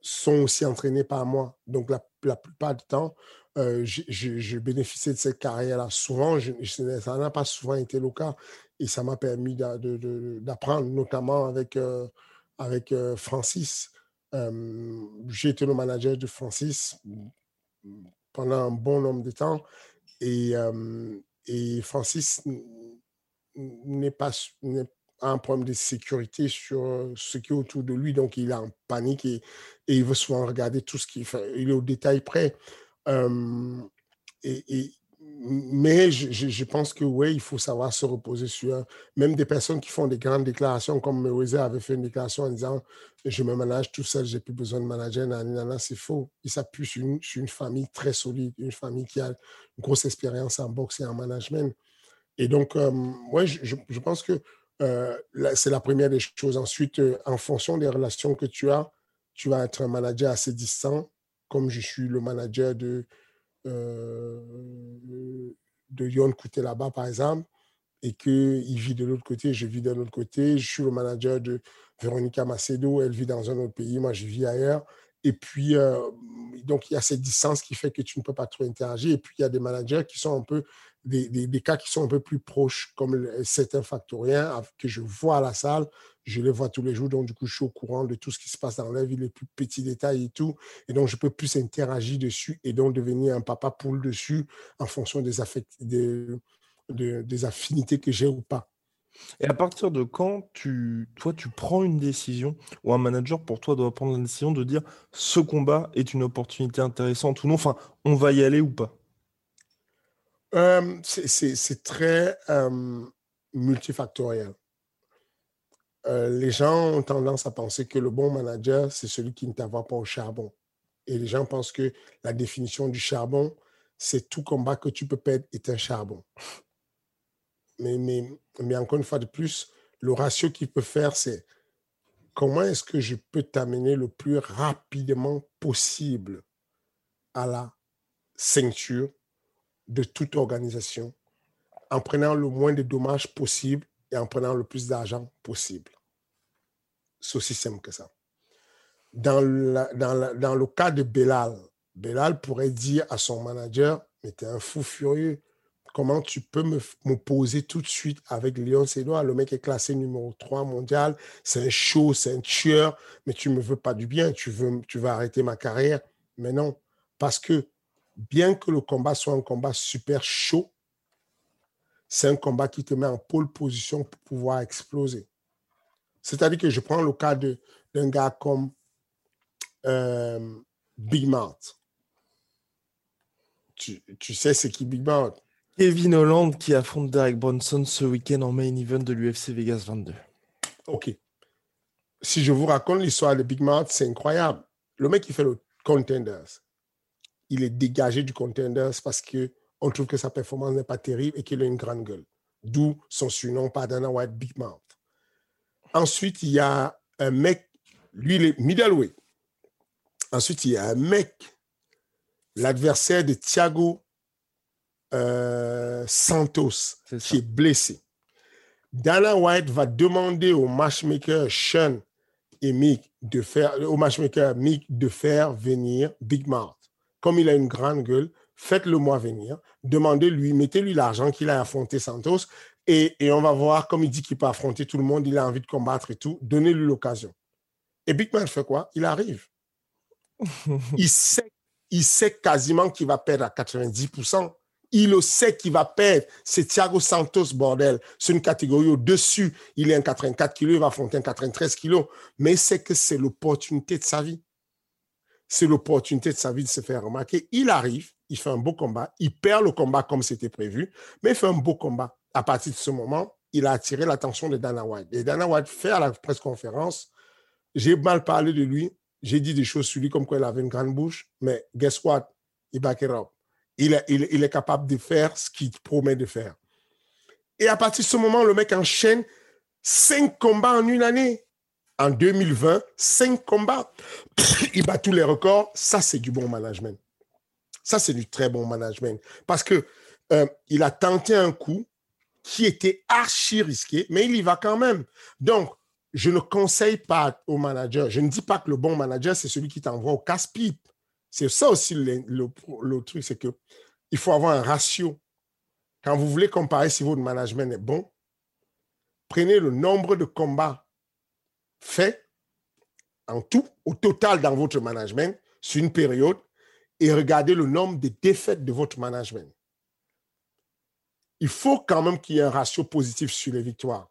sont aussi entraînés par moi. Donc, la plupart du temps, euh, j'ai bénéficié de cette carrière-là. Souvent, je, ça n'a pas souvent été le cas et ça m'a permis d'apprendre, notamment avec, euh, euh, Francis. j'ai été le manager de Francis pendant un bon nombre de temps et, Francis n'est pas un problème de sécurité sur ce qui est autour de lui, donc il est en panique et il veut souvent regarder tout ce qu'il fait. Il est au détail près et, mais je, pense que oui, il faut savoir se reposer sur même des personnes qui font des grandes déclarations, comme Mayweather avait fait une déclaration en disant Je me manage tout seul, j'ai plus besoin de manager. C'est faux. Il s'appuie sur une, famille très solide, une famille qui a une grosse expérience en boxe et en management. Et donc, moi, je, je, pense que c'est la première des choses. Ensuite, en fonction des relations que tu as, tu vas être un manager assez distant comme je suis le manager de, euh, de Yon Kouté là-bas, par exemple, et qu'il vit de l'autre côté, je vis de l'autre côté. Je suis le manager de Véronica Macedo, elle vit dans un autre pays, moi je vis ailleurs. Et puis, euh, donc, il y a cette distance qui fait que tu ne peux pas trop interagir. Et puis, il y a des managers qui sont un peu des, cas qui sont un peu plus proches, comme certains factoriens que je vois à la salle. Je les vois tous les jours, donc du coup, je suis au courant de tout ce qui se passe dans la vie, les plus petits détails et tout. Et donc, je peux plus interagir dessus et donc devenir un papa poule dessus en fonction des, des affinités que j'ai ou pas. Et à partir de quand tu, toi, tu prends une décision ou un manager pour toi doit prendre la décision de dire ce combat est une opportunité intéressante ou non, enfin, on va y aller ou pas? C'est très multifactoriel. Euh, les gens ont tendance à penser que le bon manager, c'est celui qui ne t'envoie pas au charbon. Et les gens pensent que la définition du charbon, c'est tout combat que tu peux perdre est un charbon. Mais, mais, mais encore une fois de plus, le ratio qu'il peut faire, c'est comment est-ce que je peux t'amener le plus rapidement possible à la ceinture de toute organisation en prenant le moins de dommages possible et en prenant le plus d'argent possible. C'est aussi simple que ça. Dans, dans, dans, le cas de Belal, Belal pourrait dire à son manager, mais tu es un fou furieux. Comment tu peux me, poser tout de suite avec Léon Sédois Le mec est classé numéro 3 mondial. C'est un show, c'est un tueur, mais tu ne me veux pas du bien. Tu veux, vas arrêter ma carrière? Mais non, parce que bien que le combat soit un combat super chaud, c'est un combat qui te met en pole position pour pouvoir exploser. C'est-à-dire que je prends le cas d'un gars comme euh, Big Mouth. Tu, sais c'est qui Big Mouth? Kevin Holland qui affronte Derek Bronson ce week-end en main event de l'UFC Vegas 22. Ok. Si je vous raconte l'histoire de Big Mouth, c'est incroyable. Le mec qui fait le Contenders, il est dégagé du contender parce qu'on trouve que sa performance n'est pas terrible et qu'il a une grande gueule. D'où son surnom par Dana White Big Mouth. Ensuite, il y a un mec, lui, il est middleweight. Ensuite, il y a un mec, l'adversaire de Thiago euh, Santos, qui est blessé. Dana White va demander au matchmaker Sean et Mick de faire, au matchmaker Mick de faire venir Big Mouth comme il a une grande gueule, faites-le moi venir, demandez-lui, mettez-lui l'argent qu'il a affronté Santos et, on va voir, comme il dit qu'il peut affronter tout le monde, il a envie de combattre et tout, donnez-lui l'occasion. Et Big Man fait quoi? Il arrive. il, sait, il sait quasiment qu'il va perdre à 90%. Il le sait qu'il va perdre. C'est Thiago Santos, bordel. C'est une catégorie au-dessus. Il est un 84 kg, il va affronter un 93 kg. Mais il sait que c'est l'opportunité de sa vie c'est l'opportunité de sa vie de se faire remarquer. Il arrive, il fait un beau combat, il perd le combat comme c'était prévu, mais il fait un beau combat. À partir de ce moment, il a attiré l'attention de Dana White. Et Dana White fait à la presse conférence, j'ai mal parlé de lui, j'ai dit des choses sur lui comme quoi il avait une grande bouche, mais guess what? Il back it. Il est, capable de faire ce qu'il promet de faire. Et à partir de ce moment, le mec enchaîne cinq combats en une année. En 2020, cinq combats. il bat tous les records. Ça, c'est du bon management. Ça, c'est du très bon management. Parce que euh, il a tenté un coup qui était archi risqué, mais il y va quand même. Donc, je ne conseille pas au manager, je ne dis pas que le bon manager, c'est celui qui t'envoie au casse-pipe. C'est ça aussi le, truc, c'est que il faut avoir un ratio. Quand vous voulez comparer si votre management est bon, prenez le nombre de combats faits en tout, au total dans votre management, sur une période, et regardez le nombre de défaites de votre management. Il faut quand même qu'il y ait un ratio positif sur les victoires.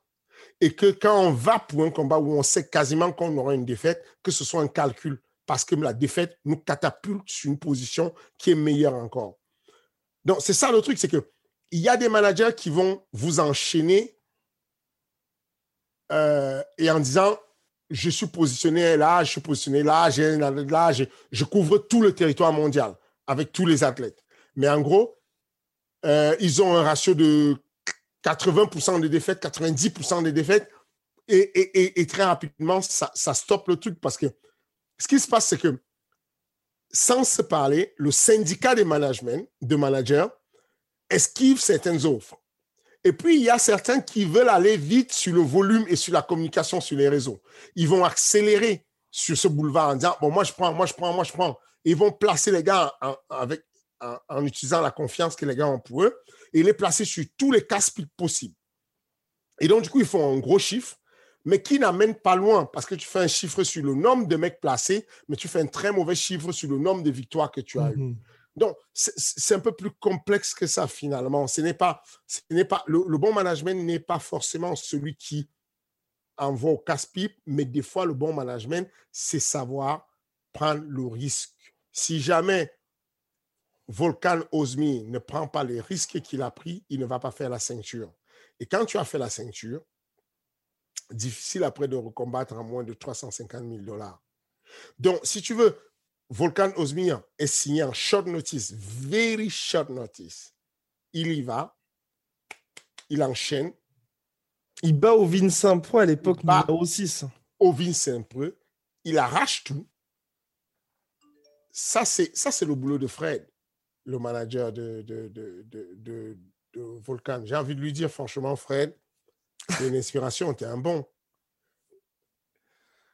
Et que quand on va pour un combat où on sait quasiment qu'on aura une défaite, que ce soit un calcul, parce que la défaite nous catapulte sur une position qui est meilleure encore. Donc, c'est ça le truc, c'est que il y a des managers qui vont vous enchaîner euh, et en disant je suis positionné là, je suis positionné là, là, je, je couvre tout le territoire mondial avec tous les athlètes. Mais en gros, euh, ils ont un ratio de 80% de défaites, 90% de défaites. Et, très rapidement, ça, ça stoppe le truc parce que ce qui se passe, c'est que sans se parler, le syndicat des management, de managers esquive certaines offres. Et puis, il y a certains qui veulent aller vite sur le volume et sur la communication sur les réseaux. Ils vont accélérer sur ce boulevard en disant, bon, moi, je prends, moi, je prends, moi, je prends. Ils vont placer les gars en, utilisant la confiance que les gars ont pour eux et les placer sur tous les cas possibles. Et donc, du coup, ils font un gros chiffre, mais qui n'amène pas loin parce que tu fais un chiffre sur le nombre de mecs placés, mais tu fais un très mauvais chiffre sur le nombre de victoires que tu as eues. Mhm. Donc, c'est un peu plus complexe que ça finalement. Ce n'est pas, ce n'est pas le, bon management n'est pas forcément celui qui envoie au casse-pipe, mais des fois, le bon management, c'est savoir prendre le risque. Si jamais Volcan Osmi ne prend pas les risques qu'il a pris, il ne va pas faire la ceinture. Et quand tu as fait la ceinture, difficile après de recombattre à moins de 350 000 dollars. Donc, si tu veux, Volcan Osmia est signé en short notice, very short notice. Il y va, il enchaîne. Il bat au Vincent Pro à l'époque numéro 6. Au Vincent Pro, il arrache tout. Ça, c'est, ça, c'est le boulot de Fred, le manager de, de, de, de, de Volcan. J'ai envie de lui dire, franchement, Fred, une inspiration, tu es un bon.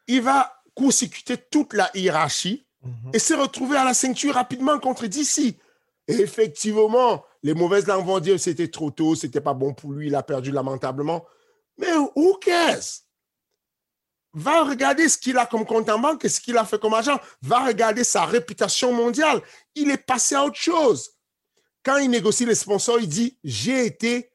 Il va consécuter toute la hiérarchie et s'est retrouvé à la ceinture rapidement contre DC. Et effectivement, les mauvaises langues vont dire c'était trop tôt, c'était pas bon pour lui, il a perdu lamentablement. Mais who cares? Va regarder ce qu'il a comme compte en banque et ce qu'il a fait comme agent. Va regarder sa réputation mondiale. Il est passé à autre chose. Quand il négocie les sponsors, il dit J'ai été,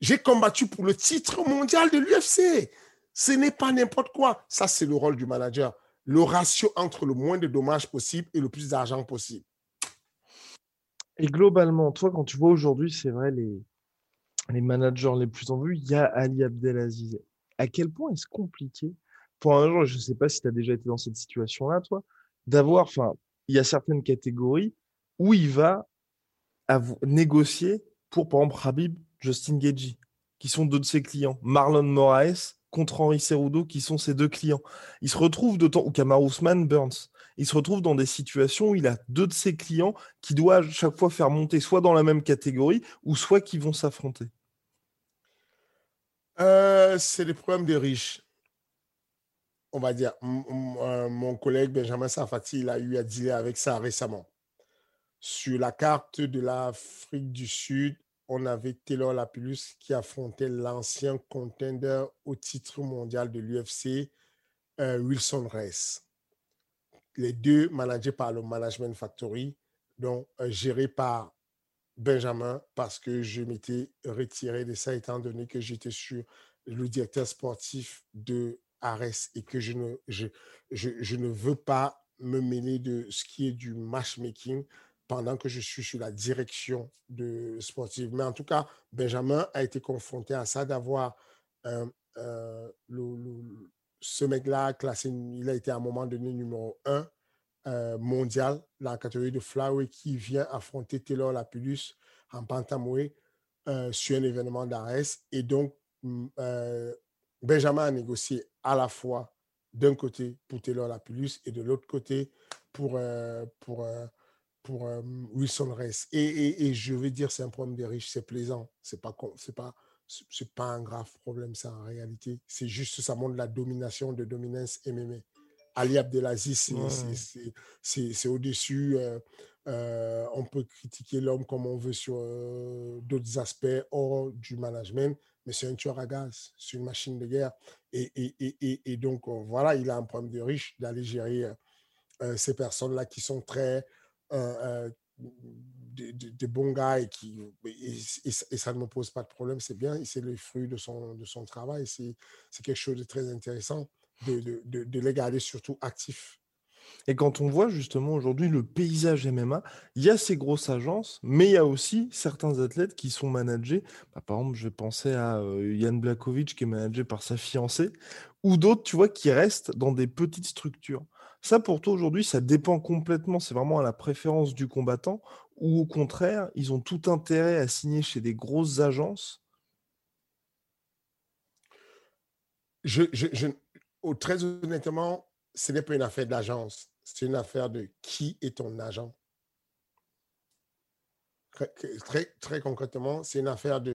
j'ai combattu pour le titre mondial de l'UFC. Ce n'est pas n'importe quoi. Ça, c'est le rôle du manager le ratio entre le moins de dommages possible et le plus d'argent possible. Et globalement, toi, quand tu vois aujourd'hui, c'est vrai, les, les managers les plus en vue, il y a Ali Abdelaziz. À quel point est-ce compliqué pour un jour, je ne sais pas si tu as déjà été dans cette situation-là, toi, d'avoir, enfin, il y a certaines catégories où il va négocier pour, par exemple, Habib, Justin Gagey, qui sont deux de ses clients. Marlon Moraes, contre Henri Cerudo, qui sont ses deux clients. Il se retrouve de temps, ou Kamar Burns, il se retrouve dans des situations où il a deux de ses clients qui doivent chaque fois faire monter soit dans la même catégorie, ou soit qui vont s'affronter. Euh, c'est les problèmes des riches. On va dire, euh, mon collègue Benjamin Safati, il a eu à dealer avec ça récemment. Sur la carte de l'Afrique du Sud, on avait Taylor Lapillus qui affrontait l'ancien contender au titre mondial de l'UFC, euh, Wilson Reyes. Les deux managés par le Management Factory, donc euh, gérés par Benjamin, parce que je m'étais retiré de ça étant donné que j'étais sur le directeur sportif de Ares et que je ne, je, je ne veux pas me mêler de ce qui est du matchmaking pendant que je suis sur la direction de sportive. Mais en tout cas, Benjamin a été confronté à ça d'avoir euh, euh, ce mec-là classé, il a été à un moment donné numéro un mondial, la catégorie de flyweight, qui vient affronter Taylor Lapillus en bantamweight sur un événement d'Ares. Et donc, Benjamin a négocié à la fois d'un côté pour Taylor Lapillus et de l'autre côté pour, pour, pour Wilson Race. Et, et, je veux dire, c'est un problème des riches, c'est plaisant. C'est pas, c'est pas, c'est pas un grave problème, ça, en réalité. C'est juste, ça montre la domination de dominance MMA. Ali Abdelaziz, c'est au-dessus. on peut critiquer l'homme comme on veut sur d'autres aspects hors du management, mais c'est un tueur à gaz, c'est une machine de guerre. Et, et, et, et donc, voilà, il a un problème de riche d'aller gérer ces personnes-là qui sont très de, bons gars et, qui, et, ça ne me pose pas de problème, c'est bien, c'est le fruit de son, de son travail, c'est quelque chose de très intéressant de, de, de, les garder surtout actifs. Et quand on voit justement aujourd'hui le paysage MMA, il y a ces grosses agences, mais il y a aussi certains athlètes qui sont managés. Bah, par exemple, je penser à Yann Blakovic qui est managé par sa fiancée, ou d'autres, tu vois, qui restent dans des petites structures. Ça, pour toi, aujourd'hui, ça dépend complètement. C'est vraiment à la préférence du combattant, ou au contraire, ils ont tout intérêt à signer chez des grosses agences? Je, très honnêtement, ce n'est pas une affaire d'agence. C'est une affaire de qui est ton agent. Très, très, concrètement, c'est une affaire de.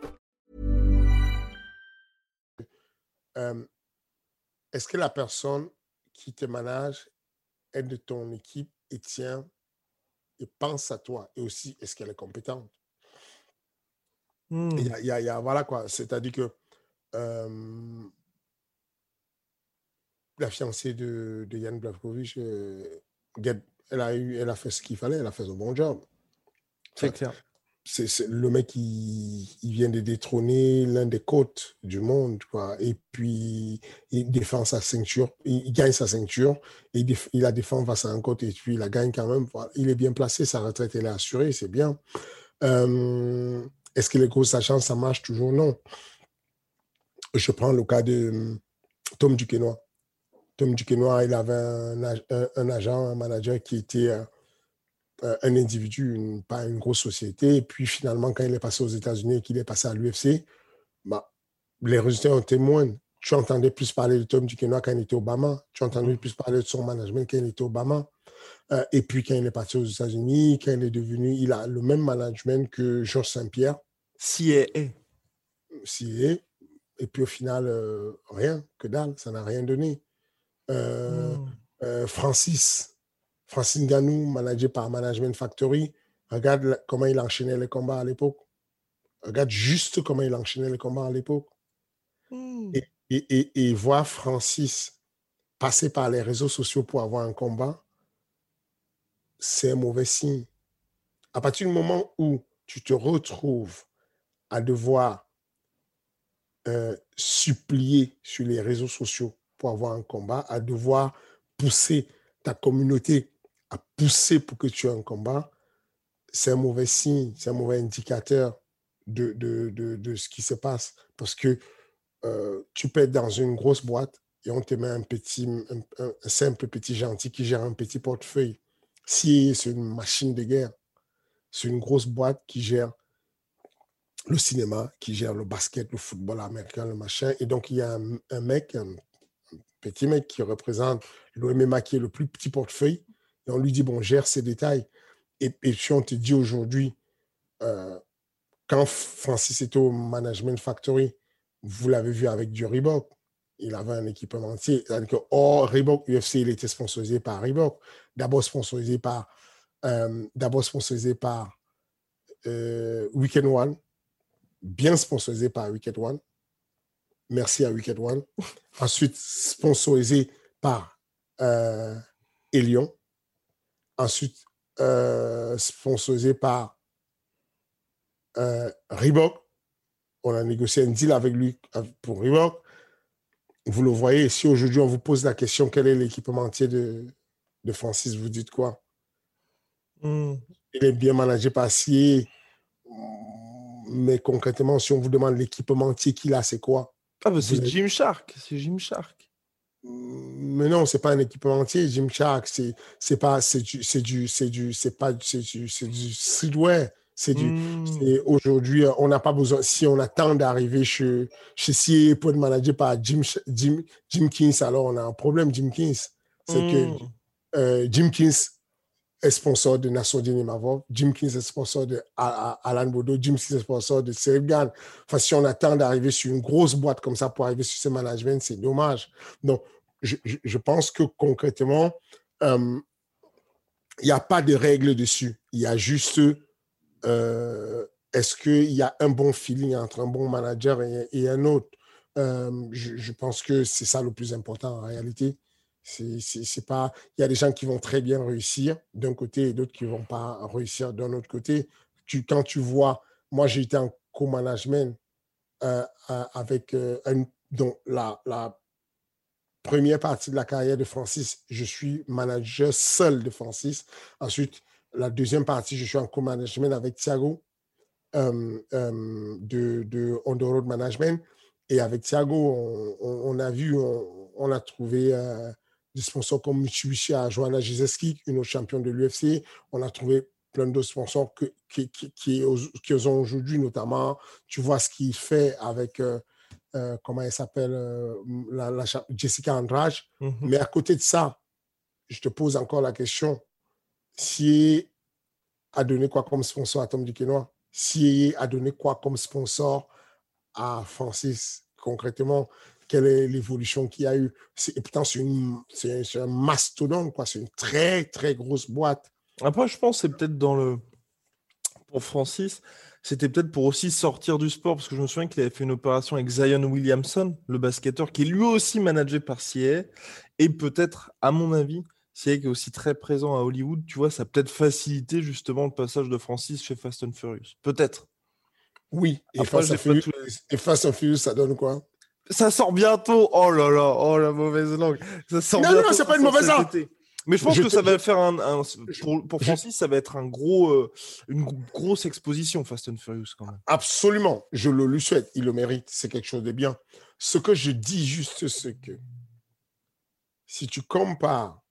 Est-ce que la personne qui te manage est de ton équipe et tient et pense à toi et aussi est-ce qu'elle est compétente? Il, y a, voilà quoi c'est-à-dire que la fiancée de, de Yann Blavkovic elle a eu elle a fait ce qu'il fallait elle a fait un bon job. C'est clair c'est le mec il, vient de détrôner l'un des côtes du monde quoi. Et puis il défend sa ceinture il, gagne sa ceinture il, la défend face à un côte et puis il la gagne quand même. Il est bien placé sa retraite elle est assurée c'est bien. Euh, est-ce que les grosses agences ça marche toujours? Non. Je prends le cas de Tom Duquesnoy. Tom Duquesnoy il avait un, un, agent un manager qui était euh, un individu, pas une grosse société. Et puis finalement, quand il est passé aux États-Unis et qu'il est passé à l'UFC, bah, les résultats ont témoignent. Tu entendais plus parler de Tom Duquesnoy quand il était Obama. Tu entendais plus parler de son management quand il était Obama. Euh, et puis quand il est parti aux États-Unis, quand il est devenu, il a le même management que Georges Saint-Pierre. CIA. CIA. Et puis au final, euh, rien, que dalle, ça n'a rien donné. Hmm. Francis, Francine Ganou, managé par Management Factory, regarde comment il enchaînait les combats à l'époque. Regarde juste comment il enchaînait les combats à l'époque. Hmm. Et, et, voir Francis passer par les réseaux sociaux pour avoir un combat, c'est un mauvais signe. À partir du moment où tu te retrouves à devoir euh, supplier sur les réseaux sociaux pour avoir un combat, à devoir pousser ta communauté à pousser pour que tu aies un combat, c'est un mauvais signe, c'est un mauvais indicateur de, de, de, ce qui se passe. Parce que euh, tu peux être dans une grosse boîte et on te met un petit, un, simple petit gentil qui gère un petit portefeuille. Si c'est une machine de guerre, c'est une grosse boîte qui gère le cinéma, qui gère le basket, le football américain, le machin. Et donc, il y a un, mec, un, petit mec qui représente le MMA qui est le plus petit portefeuille et on lui dit, bon, gère ces détails. Et, puis on te dit aujourd'hui, euh, quand Francis était au Management Factory, vous l'avez vu avec du Reebok, il avait un équipement entier. C'est-à-dire oh, Reebok UFC, il était sponsorisé par Reebok. D'abord sponsorisé par, euh, d'abord sponsorisé par euh, Weekend One, bien sponsorisé par Weekend One. Merci à Weekend One. Ensuite, sponsorisé par et Lyon. Ensuite, euh, sponsorisé par euh, Reebok. On a négocié un deal avec lui pour Reebok. Vous le voyez, si aujourd'hui on vous pose la question quel est l'équipementier de, de Francis, vous dites quoi? Hmm. Il est bien managé par Sier. Mais concrètement, si on vous demande l'équipementier qu'il a, c'est quoi? Ah, bah c'est Jim Shark. C'est Jim Shark. Mais non, c'est pas un équipementier, Jim Shark. C'est c'est pas c'est du c'est du c'est du c'est pas c'est du c'est du streetwear. C'est du Hmm. aujourd'hui on n'a pas besoin si on attend d'arriver chez chez CA pour être managé par Jim Jim Jim Kins alors on a un problème Jim Kins. C'est que Hmm. euh, Jim Kins est sponsor de Nassourdine Imavov, Jim Kins est sponsor de Alan Bodo, Jim Kins est sponsor de Cyril Gann. Enfin, si on attend d'arriver sur une grosse boîte comme ça pour arriver sur ce management, c'est dommage. Donc, je, pense que concrètement, euh, il n'y a pas de règles dessus. Il y a juste, euh, est-ce qu'il y a un bon feeling entre un bon manager et, un autre? Euh, je pense que c'est ça le plus important en réalité. C'est, pas, il y a des gens qui vont très bien réussir d'un côté et d'autres qui vont pas réussir d'un autre côté. Tu, quand tu vois, moi j'ai été en co-management euh, avec euh, donc la, la première partie de la carrière de Francis, je suis manager seul de Francis. Ensuite, la deuxième partie, je suis en co-management avec Thiago euh, de, de On the Road Management. Et avec Thiago, on, a vu, on, a trouvé des sponsors comme Mitsubishi à Joanna Gizeski, une autre championne de l'UFC. On a trouvé plein d'autres sponsors que, qui, qui, qui, qui ont aujourd'hui, notamment, tu vois ce qu'il fait avec, euh, euh, comment elle s'appelle, euh, la, la cha- Jessica Andrade. Mhm. Mais à côté de ça, je te pose encore la question, si a donné quoi comme sponsor à Tom Duquesnoy Si a donné quoi comme sponsor à Francis concrètement? Quelle est l'évolution qu'il y a eu C'est- Et pourtant, c'est un, mastodonte, quoi. C'est une très, très grosse boîte. Après, je pense que c'est peut-être dans le. Pour Francis, c'était peut-être pour aussi sortir du sport, parce que je me souviens qu'il avait fait une opération avec Zion Williamson, le basketteur, qui est lui aussi managé par CA. Et peut-être, à mon avis, CA qui est aussi très présent à Hollywood, tu vois, ça a peut-être facilité justement le passage de Francis chez Fast and Furious. Peut-être. Oui. Et Après, Fast, and Furious, et Fast and Furious, ça donne quoi? Ça sort bientôt. Oh là là, oh la mauvaise langue. Ça sort Non, non, bientôt, c'est pas une mauvaise langue. Mais je pense Je que ça va faire un, pour, Francis, ça va être un gros, euh, une gro- grosse exposition Fast and Furious quand même. Absolument. Je le lui souhaite. Il le mérite. C'est quelque chose de bien. Ce que je dis juste, c'est que si tu compares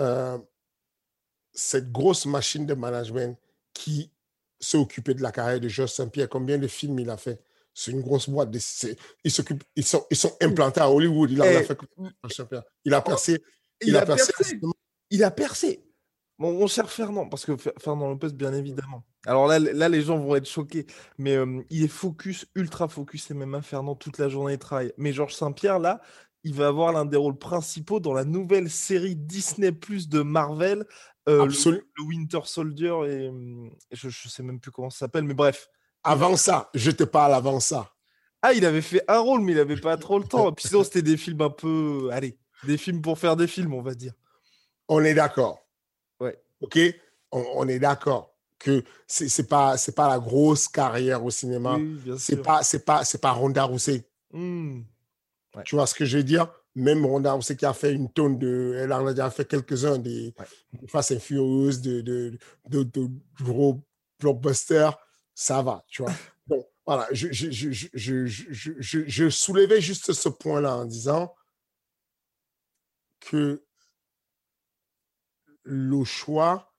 euh, cette grosse machine de management qui s'est occupée de la carrière de Georges Saint-Pierre, combien de films il a fait C'est une grosse boîte. De, ils, s'occupent, ils, sont, ils sont implantés à Hollywood. Il, a fait. Il a percé. Il, a, percé. percé. Il a percé. Mon, mon cher Fernand, parce que Fer- Fernand Lopez, bien évidemment. Alors là, là, les gens vont être choqués, mais euh, il est focus, ultra focus MMA, Fernand, toute la journée de travail. Mais Georges Saint-Pierre, là, il va avoir l'un des rôles principaux dans la nouvelle série Disney Plus de Marvel, euh, le, Winter Soldier, et hum, je, je sais même plus comment ça s'appelle, mais bref. Avant ça, je te parle avant ça. Ah, il avait fait un rôle, mais il avait pas trop le temps. Puis sinon, c'était des films un peu. Allez, des films pour faire des films, on va dire. On est d'accord. Ouais. OK? On, on est d'accord que c'est c'est pas c'est pas la grosse carrière au cinéma. Oui, c'est pas c'est pas c'est pas Ronda Rousset. Hmm. Ouais. Tu vois ce que je veux dire? Même Ronda Rousset qui a fait une tonne de elle en a déjà fait quelques-uns des Ouais. des Fast and Furious de de, de, de gros blockbusters, ça va, tu vois? Donc voilà, je je, je, je, je, je, je- je soulevais juste ce point-là en disant que le choix,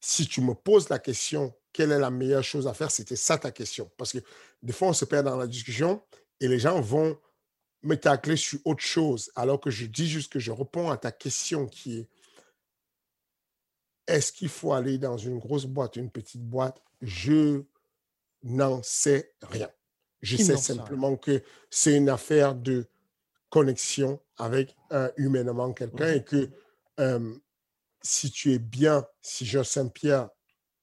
si tu me poses la question, quelle est la meilleure chose à faire, c'était ça ta question. Parce que des fois, on se perd dans la discussion et les gens vont me tacler sur autre chose, alors que je dis juste que je réponds à ta question qui est est-ce qu'il faut aller dans une grosse boîte, une petite boîte? Je n'en sais rien. Je sais simplement que c'est une affaire de connexion avec humainement quelqu'un et que euh, si tu es bien, si Jean Saint-Pierre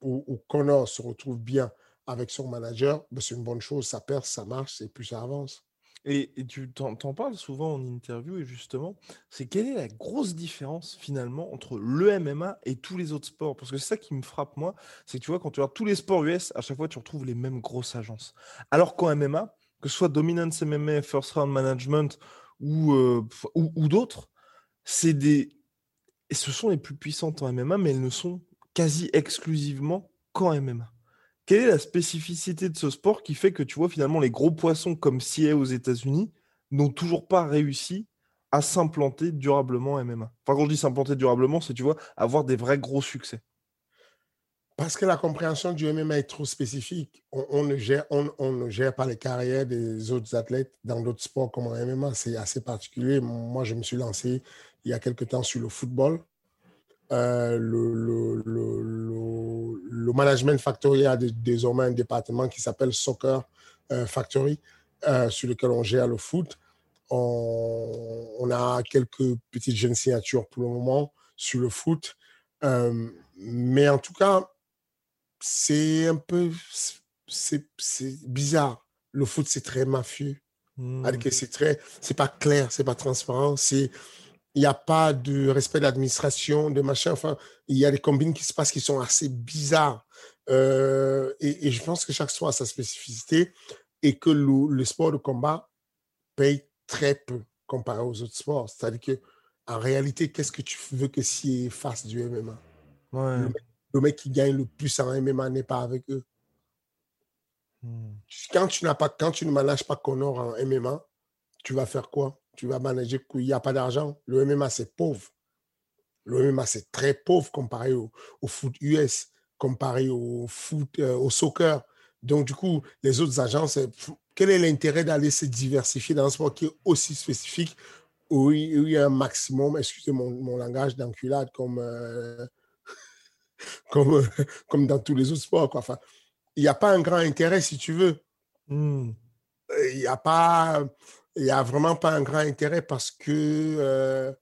ou, ou Connor se retrouve bien avec son manager, ben, c'est une bonne chose, ça perce, ça marche et puis ça avance. Et, tu t'en, parles souvent en interview, et justement, c'est quelle est la grosse différence finalement entre le MMA et tous les autres sports? Parce que c'est ça qui me frappe, moi, c'est que tu vois, quand tu regardes tous les sports US, à chaque fois, tu retrouves les mêmes grosses agences. Alors qu'en MMA, que ce soit Dominance MMA, First Round Management ou, euh, ou, ou d'autres, c'est des. Et ce sont les plus puissantes en MMA, mais elles ne sont quasi exclusivement qu'en MMA. Quelle est la spécificité de ce sport qui fait que tu vois finalement les gros poissons comme CA aux États-Unis n'ont toujours pas réussi à s'implanter durablement en MMA Enfin, quand je dis s'implanter durablement, c'est tu vois avoir des vrais gros succès. Parce que la compréhension du MMA est trop spécifique. On, ne, gère, on, ne gère pas les carrières des autres athlètes dans d'autres sports comme en MMA. C'est assez particulier. Moi, je me suis lancé il y a quelque temps sur le football. Euh, le, le, le, le, Management Factory a désormais un département qui s'appelle Soccer euh, Factory, euh, sur lequel on gère le foot. On, on, a quelques petites jeunes signatures pour le moment sur le foot. mais en tout cas, c'est un peu c'est bizarre. Le foot, c'est très mafieux. Mmh. C'est très, c'est pas clair, c'est pas transparent. C'est il n'y a pas de respect de l'administration, de machin. Enfin, il y a des combines qui se passent qui sont assez bizarres. Euh, et, je pense que chaque sport a sa spécificité et que le, sport de combat paye très peu comparé aux autres sports. C'est-à-dire que en réalité, qu'est-ce que tu veux que s'ils fassent du MMA le, mec, qui gagne le plus en MMA n'est pas avec eux. Hmm. Quand tu n'as pas, quand tu ne manages pas Connor en MMA, tu vas faire quoi? Tu vas manager qu'il n'y a pas d'argent. Le MMA, c'est pauvre. Le MMA, c'est très pauvre comparé au, foot US, comparé au foot, euh, au soccer. Donc, du coup, les autres agences, quel est l'intérêt d'aller se diversifier dans un sport qui est aussi spécifique où il y a un maximum, excusez mon, mon langage d'enculade, comme, euh, comme, comme dans tous les autres sports. Quoi. Enfin, il n'y a pas un grand intérêt, si tu veux. Hmm. Il n'y a pas il n'y a vraiment pas un grand intérêt parce que. Euh,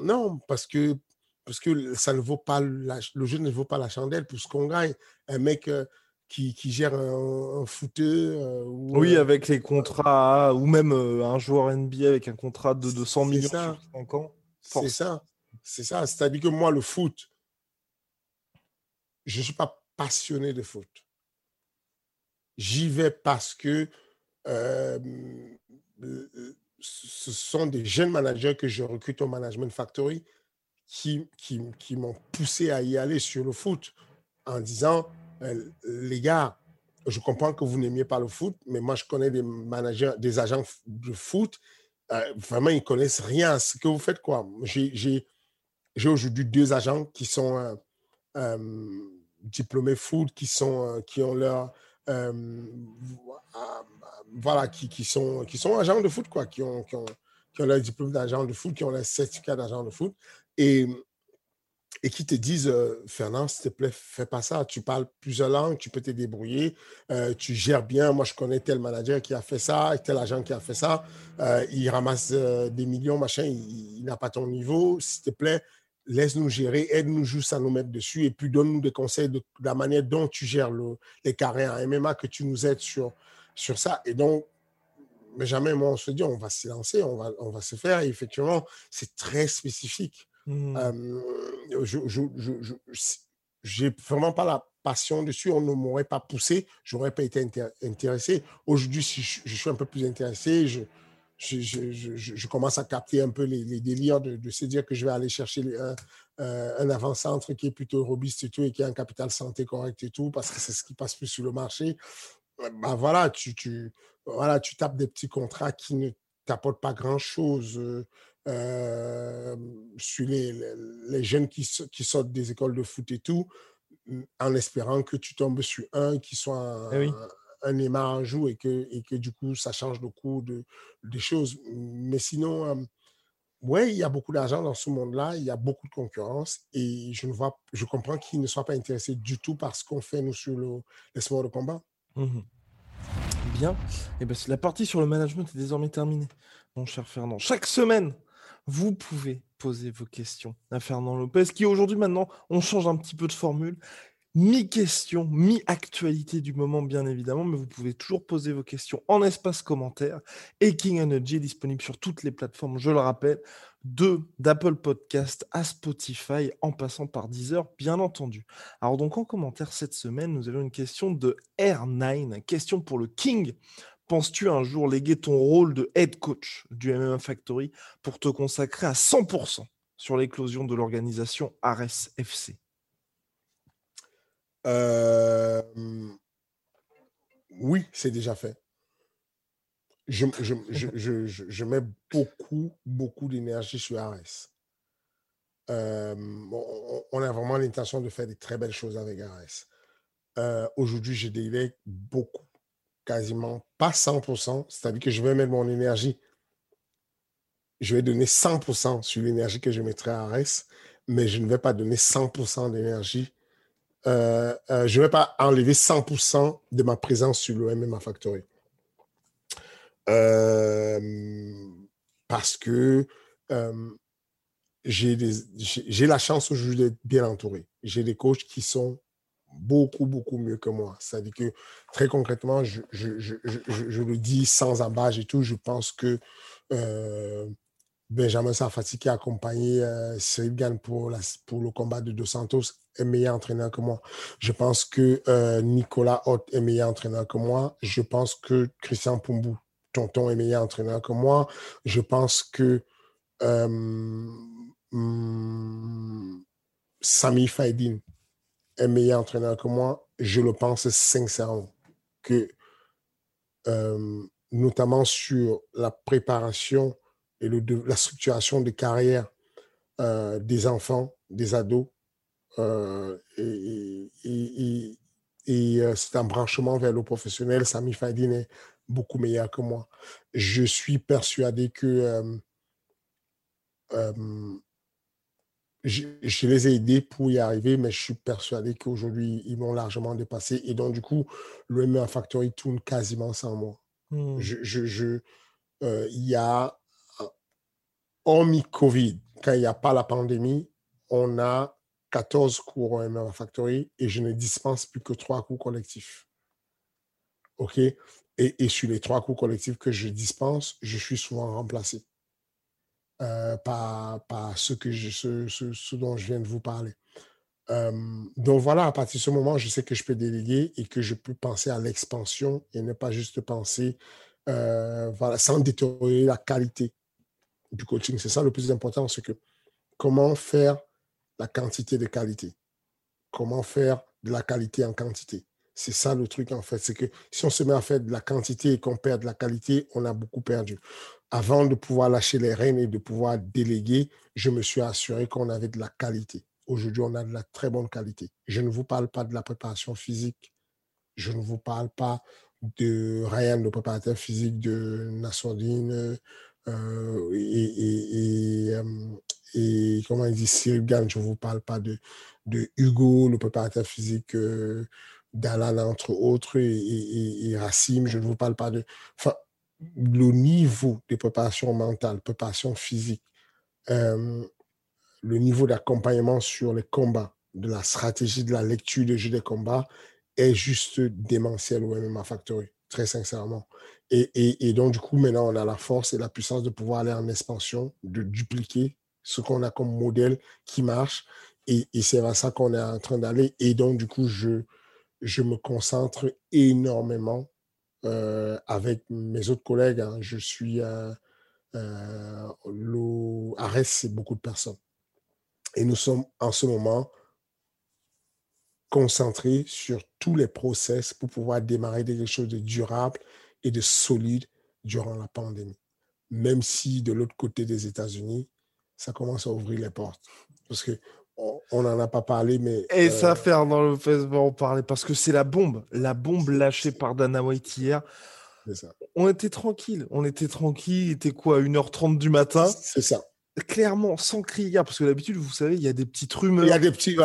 non, parce que, parce que ça ne vaut pas le jeu ne vaut pas la chandelle pour ce qu'on gagne. Un mec euh, qui, qui, gère un, un euh, oui, avec les contrats, ou même un joueur NBA avec un contrat de 200 millions sur 5 ans. C'est ça. C'est ça. C'est-à-dire que moi, le foot, je ne suis pas passionné de foot. J'y vais parce que euh, ce sont des jeunes managers que je recrute au Management Factory qui, qui, qui m'ont poussé à y aller sur le foot en disant, euh, les gars, je comprends que vous n'aimiez pas le foot, mais moi, je connais des managers, des agents de foot. Euh, vraiment, ils connaissent rien. Ce que vous faites, quoi. J'ai aujourd'hui deux agents qui sont diplômés foot, qui, sont, qui ont leur voilà, qui, qui, sont, qui sont agents de foot, quoi, qui ont, qui ont, qui ont leur diplôme d'agent de foot, qui ont leur certificat d'agent de foot, et, et qui te disent, euh, Fernand, s'il te plaît, fais pas ça. Tu parles plusieurs langues, tu peux te débrouiller, euh, tu gères bien. Moi, je connais tel manager qui a fait ça, tel agent qui a fait ça. Euh, il ramasse des millions, machin, il n'a pas ton niveau. S'il te plaît, laisse-nous gérer, aide-nous juste à nous mettre dessus et puis donne-nous des conseils de, la manière dont tu gères le, les carrés en MMA, que tu nous aides sur, sur ça. Et donc, mais jamais, moi, on se dit, on va se lancer, on va, on va se faire. Et effectivement, c'est très spécifique. Mmh. Euh, je, je, vraiment pas la passion dessus. On ne m'aurait pas poussé. Je n'aurais pas été intéressé. Aujourd'hui, si je, suis un peu plus intéressé, je, je, commence à capter un peu les, délires de, se dire que je vais aller chercher un, euh, un avant-centre qui est plutôt robuste et tout et qui a un capital santé correct et tout parce que c'est ce qui passe plus sur le marché bah voilà, tu, tu, voilà, tu tapes des petits contrats qui ne t'apportent pas grand-chose. Euh, euh sur les, les, jeunes qui, qui, sortent des écoles de foot et tout, en espérant que tu tombes sur un qui soit un, eh un, aimant un jour et que, et que du coup, ça change le cours de, des choses. Mais sinon, euh, oui, il y a beaucoup d'argent dans ce monde-là, il y a beaucoup de concurrence et je, ne vois, je comprends qu'ils ne soient pas intéressés du tout par ce qu'on fait, nous, sur le, les sports de combat. Mmh Bien. Et eh ben, la partie sur le management est désormais terminée, mon cher Fernand. Chaque semaine, vous pouvez poser vos questions à Fernand Lopez, qui aujourd'hui, maintenant, on change un petit peu de formule. Mi-question, mi-actualité du moment, bien évidemment, mais vous pouvez toujours poser vos questions en espace commentaire. Et King Energy est disponible sur toutes les plateformes, je le rappelle, de d'Apple Podcast à Spotify, en passant par Deezer, bien entendu. Alors donc en commentaire cette semaine, nous avons une question de R9, question pour le King. Penses-tu un jour léguer ton rôle de head coach du MMA Factory pour te consacrer à 100% sur l'éclosion de l'organisation Ares FC euh, oui, c'est déjà fait. Je, mets beaucoup, beaucoup d'énergie sur Ares. Euh, on, a vraiment l'intention de faire des très belles choses avec Ares. Euh, aujourd'hui, je délègue beaucoup, quasiment pas 100%, c'est-à-dire que je vais mettre mon énergie, je vais donner 100% sur l'énergie que je mettrai à Ares, mais je ne vais pas donner 100% d'énergie euh, euh, je ne vais pas enlever 100% de ma présence sur le MMA Factory. Euh, parce que j'ai la chance aujourd'hui d'être bien entouré. J'ai des coachs qui sont beaucoup, beaucoup mieux que moi. C'est-à-dire que très concrètement, je, le dis sans embâche et tout, je pense que Benjamin Safati qui a accompagné euh, Cyril pour, le combat de Dos Santos est meilleur entraîneur que moi. Je pense que euh, Nicolas Hott est meilleur entraîneur que moi. Je pense que Christian Pumbu, tonton, est meilleur entraîneur que moi. Je pense que euh, hmm, Sami Faidin est meilleur entraîneur que moi. Je le pense sincèrement que notamment sur la préparation et la structuration de carrière euh, des enfants, des ados. Euh, et, et, euh, c'est un branchement vers le professionnel. Sami Fadin est beaucoup meilleur que moi. Je suis persuadé que je, je, les ai aidés pour y arriver, mais je suis persuadé qu'aujourd'hui, ils m'ont largement dépassé. Et donc, du coup, le MA Factory tourne quasiment sans moi. Je, je, il y a hormis Covid, quand il n'y a pas la pandémie, on a 14 cours au MMA Factory et je ne dispense plus que trois cours collectifs. OK? Et, sur les trois cours collectifs que je dispense, je suis souvent remplacé euh, par, ce, que je, ce, dont je viens de vous parler. Euh, donc voilà, à partir de ce moment, je sais que je peux déléguer et que je peux penser à l'expansion et ne pas juste penser euh, sans détériorer la qualité du coaching. C'est ça le plus important, c'est que comment faire la quantité de qualité? Comment faire de la qualité en quantité? C'est ça le truc en fait. C'est que si on se met à faire de la quantité et qu'on perd de la qualité, on a beaucoup perdu. Avant de pouvoir lâcher les rênes et de pouvoir déléguer, je me suis assuré qu'on avait de la qualité. Aujourd'hui, on a de la très bonne qualité. Je ne vous parle pas de la préparation physique. Je ne vous parle pas de Ryan, le préparateur physique de Nassondine, euh, euh, et, comment il dit Cyril Gann, je ne vous parle pas de, de Hugo, le préparateur physique euh, entre autres, et, Racine, je ne vous parle pas de. Enfin, le niveau de préparation mentale, préparation physique, le niveau d'accompagnement sur les combats, de la stratégie, de la lecture de jeu des combats est juste démentiel au MMA Factory, très sincèrement. Et, donc, du coup, maintenant, on a la force et la puissance de pouvoir aller en expansion, de dupliquer ce qu'on a comme modèle qui marche. Et, c'est vers ça qu'on est en train d'aller. Et donc, du coup, je, je me concentre énormément euh, avec mes autres collègues. Hein. Je suis euh, euh, c'est beaucoup de personnes. Et nous sommes en ce moment concentrés sur tous les process pour pouvoir démarrer quelque chose de durable et de solide durant la pandémie. Même si de l'autre côté des États-Unis, ça commence à ouvrir les portes. Parce que on n'en a pas parlé, mais. Et ça, euh, faire dans le Facebook en parler parce que c'est la bombe, la bombe lâchée par Dana White hier. Ça. On était tranquille, on était tranquille. Il était quoi, 1h30 du matin? C'est ça. Clairement, sans crier, parce que d'habitude, vous savez, il y a des petites rumeurs. Il y a des petits.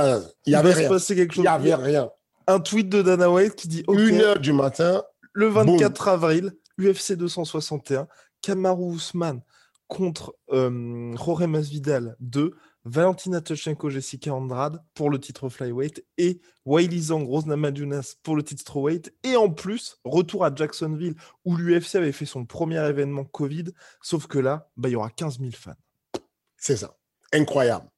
il y avait rien. quelque chose. Il y avait rien. Un tweet de Dana White qui dit. Une heure du matin, le 24 avril, UFC 261, Kamaru Usman contre euh, Jorge Masvidal 2. Valentina Tchechenko, Jessica Andrade pour le titre flyweight et Wiley Zhang, Rose Namajunas pour le titre strawweight. Et en plus, retour à Jacksonville où l'UFC avait fait son premier événement Covid. Sauf que là, bah, il y aura 15 000 fans. C'est ça. Incroyable.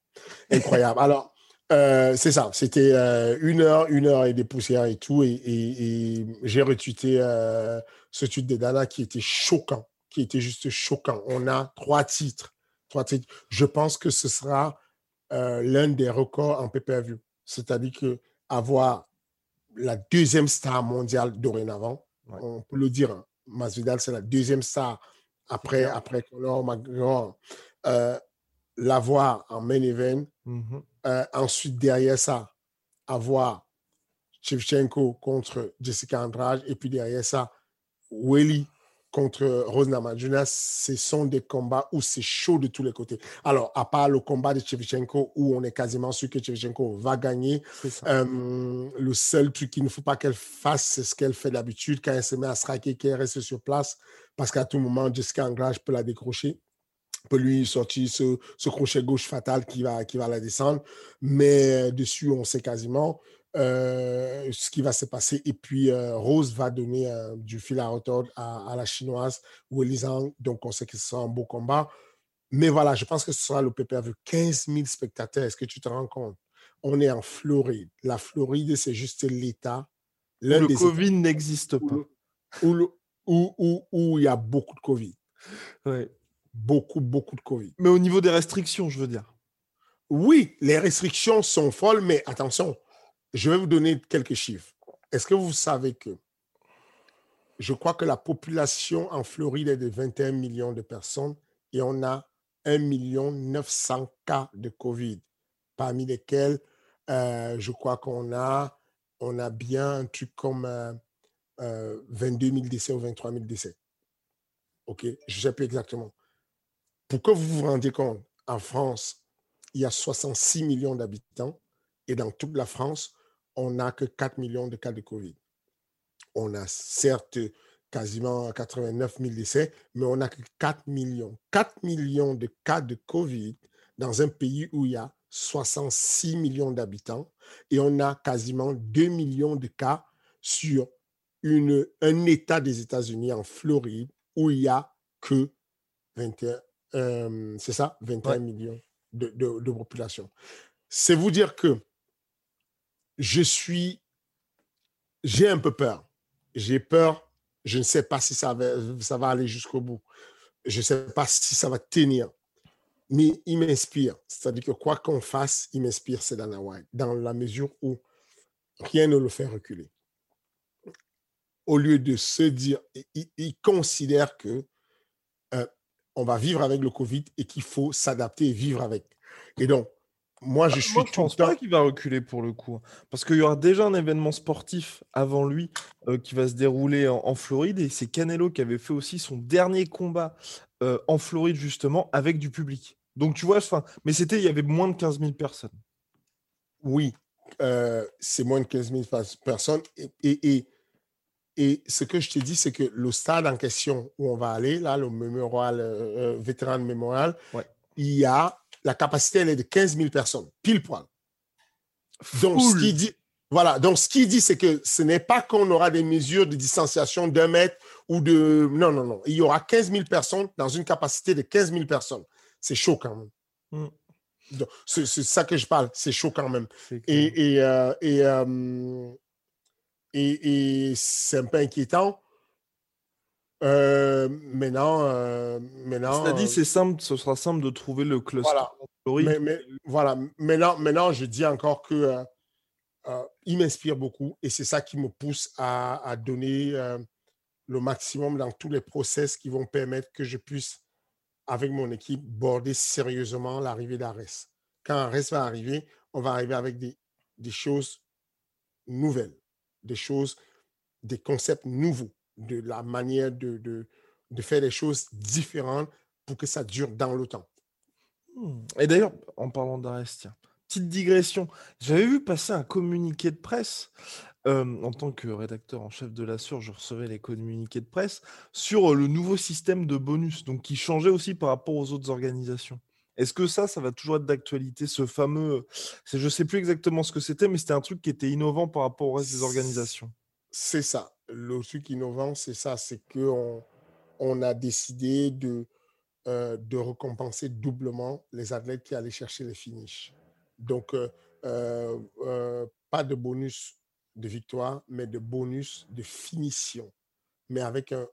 Incroyable. Alors, euh, c'est ça. C'était euh, une heure, une heure et des poussières et tout. Et, j'ai retweeté euh, ce tweet de Dana qui était choquant, qui était juste choquant. On a trois titres. Trois titres. Je pense que ce sera l'un des records en pay-per-view. C'est-à-dire que avoir la deuxième star mondiale dorénavant, on peut le dire, hein. Masvidal, c'est la deuxième star après, après Conor McGregor l'avoir en main event. Mmh euh, ensuite, derrière ça, avoir Shevchenko contre Jessica Andrade. Et puis derrière ça, Willy contre Rose Namajunas, ce sont des combats où c'est chaud de tous les côtés. Alors, à part le combat de Shevchenko où on est quasiment sûr que Shevchenko va gagner, euh, le seul truc qu'il ne faut pas qu'elle fasse, c'est ce qu'elle fait d'habitude quand elle se met à striker, qu'elle reste sur place, parce qu'à tout moment, Jessica Andrade peut la décrocher peut lui sortir ce, ce, crochet gauche fatal qui va, qui va la descendre. Mais euh, dessus, on sait quasiment euh, ce qui va se passer. Et puis, euh, Rose va donner du fil à retordre à, la chinoise ou Zhang. Donc, on sait que ce sera un beau combat. Mais voilà, je pense que ce sera le PPV. 15 000 spectateurs. Est-ce que tu te rends compte? On est en Floride. La Floride, c'est juste l'État. Le Covid n'existe pas. Où, où, où, où, il y a beaucoup de Covid. Ouais beaucoup, beaucoup de Covid. Mais au niveau des restrictions, je veux dire. Oui, les restrictions sont folles, mais attention, je vais vous donner quelques chiffres. Est-ce que vous savez que je crois que la population en Floride est de 21 millions de personnes et on a 1 million 900 cas de Covid, parmi lesquels euh, je crois qu'on a, on a bien un truc comme 22 euh, 000 euh, décès ou 23 000 décès. OK, je ne sais plus exactement. Pour que vous vous rendiez compte, en France, il y a 66 millions d'habitants et dans toute la France, on n'a que 4 millions de cas de Covid. On a certes quasiment 89 000 décès, mais on n'a que 4 millions. 4 millions de cas de Covid dans un pays où il y a 66 millions d'habitants et on a quasiment 2 millions de cas sur une, un État des États-Unis en Floride où il n'y a que 21, c'est ça, 21 millions de, de, population. C'est vous dire que je suis, j'ai un peu peur. J'ai peur, je ne sais pas si ça va, ça va aller jusqu'au bout. Je ne sais pas si ça va tenir. Mais il m'inspire. C'est-à-dire que quoi qu'on fasse, il m'inspire, c'est Dana White, dans la mesure où rien ne le fait reculer. Au lieu de se dire, il considère que on va vivre avec le Covid et qu'il faut s'adapter et vivre avec. Et donc, moi, je bah, suis. Moi, je pense pas qu'il va reculer pour le coup. Hein. Parce qu'il y aura déjà un événement sportif avant lui euh, qui va se dérouler en, Floride. Et c'est Canelo qui avait fait aussi son dernier combat euh, en Floride, justement, avec du public. Donc, tu vois, mais c'était, il y avait moins de 15 000 personnes. Oui, euh, c'est moins de 15 000 personnes. et, et ce que je te dis, c'est que le stade en question où on va aller, là, le mémorial, euh, euh vétéran mémorial, il y a la capacité, elle est de 15 000 personnes, pile poil. Donc, ce qui dit, voilà, donc ce qu'il dit, c'est que ce n'est pas qu'on aura des mesures de distanciation d'un mètre ou de. Non, non, non. Il y aura 15 000 personnes dans une capacité de 15 000 personnes. C'est chaud quand même. Mm. C'est ça que je parle, c'est chaud quand même. Et, et, euh, et euh, et, c'est un peu inquiétant. Euh, maintenant, euh, maintenant. C'est-à-dire, c'est simple, ce sera simple de trouver le cluster. Voilà. Mais, voilà. Maintenant, maintenant, je dis encore que euh, euh, il m'inspire beaucoup et c'est ça qui me pousse à, à donner le maximum dans tous les process qui vont permettre que je puisse, avec mon équipe, border sérieusement l'arrivée d'Ares. Quand Ares va arriver, on va arriver avec des, des choses nouvelles des choses, des concepts nouveaux, de la manière de, de, faire des choses différentes pour que ça dure dans le temps. Hmm. Et d'ailleurs, en parlant d'Arestia, petite digression, j'avais vu passer un communiqué de presse. Euh, en tant que rédacteur en chef de la SUR, je recevais les communiqués de presse sur le nouveau système de bonus, donc qui changeait aussi par rapport aux autres organisations. Est-ce que ça, ça va toujours être d'actualité, ce fameux... Je ne sais plus exactement ce que c'était, mais c'était un truc qui était innovant par rapport au reste des organisations? C'est ça. Le truc innovant, c'est ça, c'est qu'on on a décidé de, euh, de récompenser doublement les athlètes qui allaient chercher les finishes. Donc, euh, euh, pas de bonus de victoire, mais de bonus de finition. Mais avec un,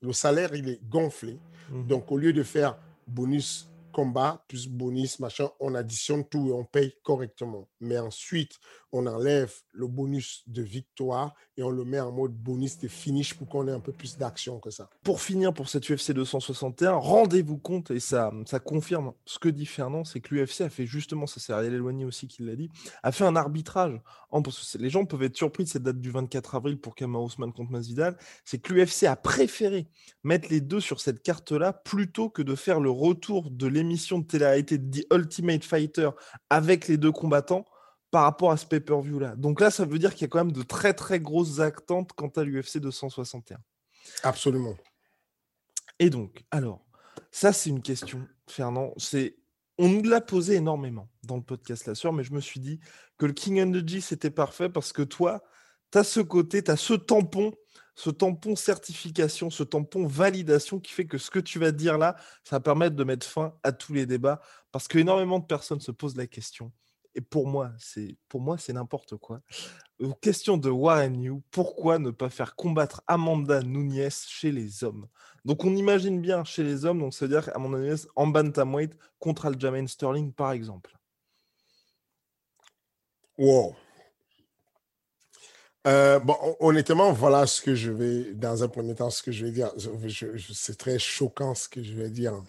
le salaire, il est gonflé. Mmh Donc, au lieu de faire bonus combat plus bonus, machin, on additionne tout et on paye correctement. Mais ensuite, on enlève le bonus de victoire et on le met en mode bonus de finish pour qu'on ait un peu plus d'action que ça. Pour finir pour cette UFC 261, rendez-vous compte, et ça, ça confirme ce que dit Fernand, c'est que l'UFC a fait justement, ça c'est Ariel Eloigny aussi qui l'a dit, a fait un arbitrage. Parce que les gens peuvent être surpris de cette date du 24 avril pour Kama Ousmane contre Masvidal, c'est que l'UFC a préféré mettre les deux sur cette carte-là plutôt que de faire le retour de l'émission de télé-réalité The Ultimate Fighter avec les deux combattants par rapport à ce pay-per-view là. Donc là, ça veut dire qu'il y a quand même de très très grosses attentes quant à l'UFC 261. Absolument. Et donc, alors, ça c'est une question, Fernand. C'est on nous l'a posé énormément dans le podcast La Sœur, mais je me suis dit que le King Energy c'était parfait parce que toi, tu as ce côté, tu as ce tampon, ce tampon certification, ce tampon validation qui fait que ce que tu vas dire là, ça va permettre de mettre fin à tous les débats parce qu'énormément de personnes se posent la question et pour moi, c'est pour moi c'est n'importe quoi. Question de Warren New, pourquoi ne pas faire combattre Amanda Nunes chez les hommes? Donc on imagine bien chez les hommes, donc c'est-à-dire Amanda Nunes en bantamweight contre Aljamain Sterling par exemple. Wow. Euh, bon, honnêtement, voilà ce que je vais, dans un premier temps, ce que je vais dire. c'est très choquant ce que je vais dire.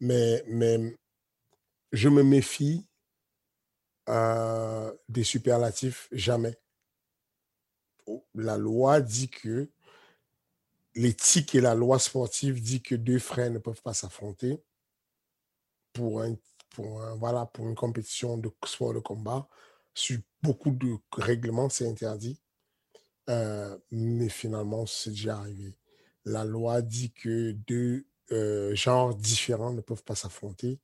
Mais, mais je me méfie euh, des superlatifs, jamais. Oh, la loi dit que l'éthique et la loi sportive dit que deux frères ne peuvent pas s'affronter pour, un, pour, voilà, pour une compétition de sport de combat. Sur beaucoup de règlements, c'est interdit. Euh, mais finalement, c'est déjà arrivé. La loi dit que deux euh, genres différents ne peuvent pas s'affronter,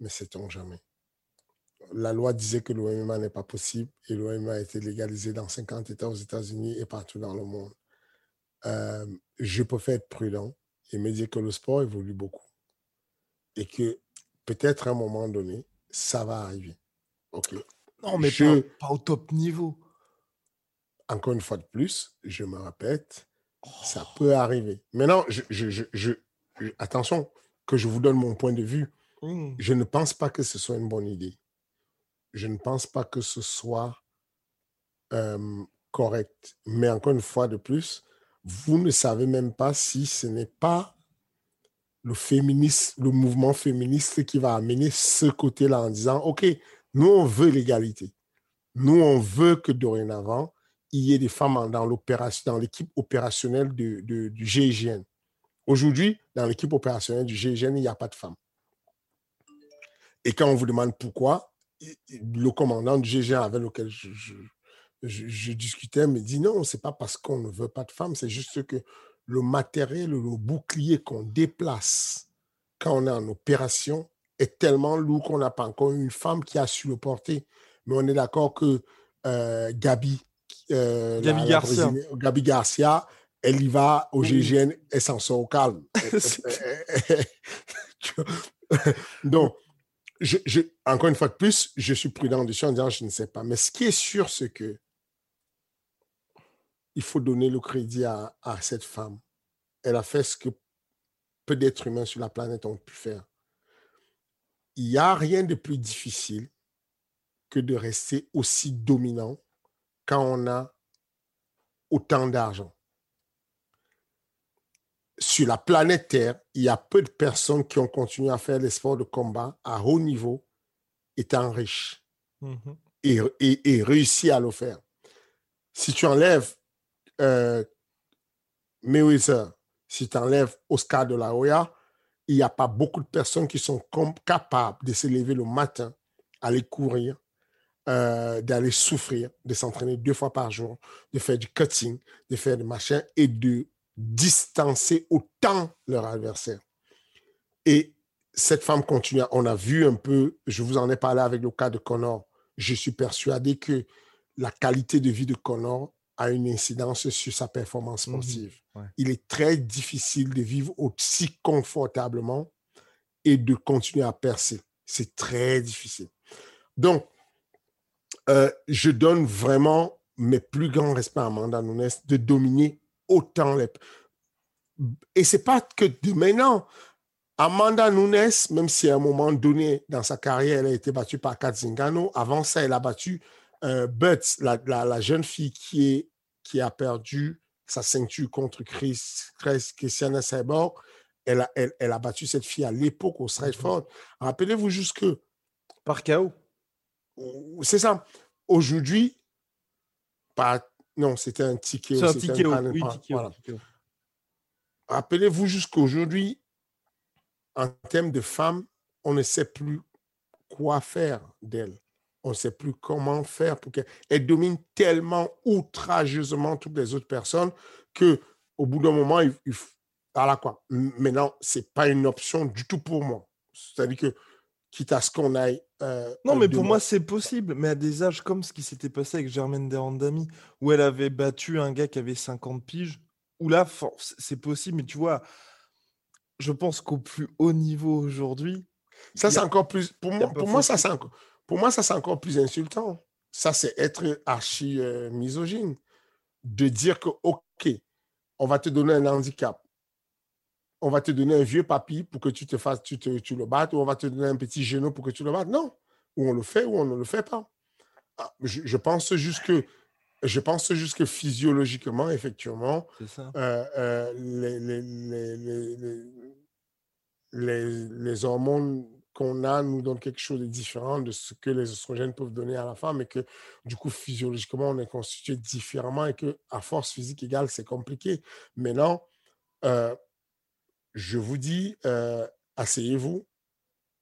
mais c'est-on jamais la loi disait que l'OMA n'est pas possible et l'OMA a été légalisé dans 50 États aux États-Unis et partout dans le monde. Euh, je préfère être prudent et me dire que le sport évolue beaucoup et que peut-être à un moment donné, ça va arriver. OK. Non, mais pas, au top niveau. Encore une fois de plus, je me répète, ça oh. peut arriver. Maintenant, je, attention, que je vous donne mon point de vue. Mmh. Je ne pense pas que ce soit une bonne idée je ne pense pas que ce soit correct. Mais encore une fois de plus, vous ne savez même pas si ce n'est pas le féministe, le mouvement féministe qui va amener ce côté-là en disant, OK, nous, on veut l'égalité. Nous, on veut que dorénavant, il y ait des femmes dans dans l'équipe opérationnelle du GIGN. Aujourd'hui, dans l'équipe opérationnelle du GIGN, il n'y a pas de femmes. Et quand on vous demande pourquoi, le commandant du GG avec lequel je, discutais me dit non, c'est pas parce qu'on ne veut pas de femmes, c'est juste que le matériel, le bouclier qu'on déplace quand on est en opération est tellement lourd qu'on n'a pas encore une femme qui a su le porter. Mais on est d'accord que euh, Gabi, euh, Garcia. Gabi Garcia, elle y va au GGN, elle s'en sort au calme. Donc, je, encore une fois de plus, je suis prudent dessus en disant je ne sais pas. Mais ce qui est sûr, c'est que il faut donner le crédit à, cette femme. Elle a fait ce que peu d'êtres humains sur la planète ont pu faire. Il n'y a rien de plus difficile que de rester aussi dominant quand on a autant d'argent sur la planète Terre, il y a peu de personnes qui ont continué à faire les sports de combat à haut niveau étant riches mhm. et, et, réussi à le faire. Si tu enlèves euh, Mayweather, si tu enlèves Oscar de la Hoya, il n'y a pas beaucoup de personnes qui sont capables de se lever le matin, aller courir, euh, d'aller souffrir, de s'entraîner deux fois par jour, de faire du cutting, de faire des machins et de distancer autant leur adversaire. Et cette femme continue. On a vu un peu, je vous en ai parlé avec le cas de Connor. Je suis persuadé que la qualité de vie de Connor a une incidence sur sa performance Mhm. sportive. Ouais. Il est très difficile de vivre aussi confortablement et de continuer à percer. C'est très difficile. Donc, euh, je donne vraiment mes plus grands respects à Amanda Nunes de dominer autant les. Et c'est pas que de maintenant. Amanda Nunes, même si à un moment donné dans sa carrière, elle a été battue par Kat Zingano, avant ça, elle a battu euh, Butts, la, la- la jeune fille qui, est, qui a perdu sa ceinture contre Chris, Chris Christiana Cyborg. Elle a, elle, elle a battu cette fille à l'époque au Stratford. Rappelez-vous juste que Par KO. C'est ça. Aujourd'hui, pas, non, c'était un ticket. C'est un ticket. Oui, voilà. Rappelez-vous jusqu'aujourd'hui, en termes de femmes, on ne sait plus quoi faire d'elle. On ne sait plus comment faire pour qu'elle elle domine tellement outrageusement toutes les autres personnes que au bout d'un moment, il, il voilà quoi. Maintenant, c'est pas une option du tout pour moi. C'est-à-dire que quitte à ce qu'on aille. euh, Non, mais pour moi, c'est possible. Mais à des âges comme ce qui s'était passé avec Germaine Derandami, où elle avait battu un gars qui avait 50 piges, où là, c'est possible. Mais tu vois, je pense qu'au plus haut niveau aujourd'hui, Ça, c'est a- encore plus. Pour y a moi, pas pour moi, photo. ça, c'est encore, pour moi, ça, c'est encore plus insultant. Ça, c'est être archi euh, misogyne. De dire que, OK, on va te donner un handicap. On va te donner un vieux papy pour que tu te fasses, tu, te, tu le battes, ou on va te donner un petit genou pour que tu le battes. Non. Ou on le fait, ou on ne le fait pas. Ah, Je, je pense juste que. Je pense juste que physiologiquement, effectivement, euh, euh, les hormones qu'on a nous donnent quelque chose de différent de ce que les oestrogènes peuvent donner à la femme et que du coup physiologiquement on est constitué différemment et que à force physique égale c'est compliqué. Maintenant, euh, je vous dis, euh, asseyez-vous,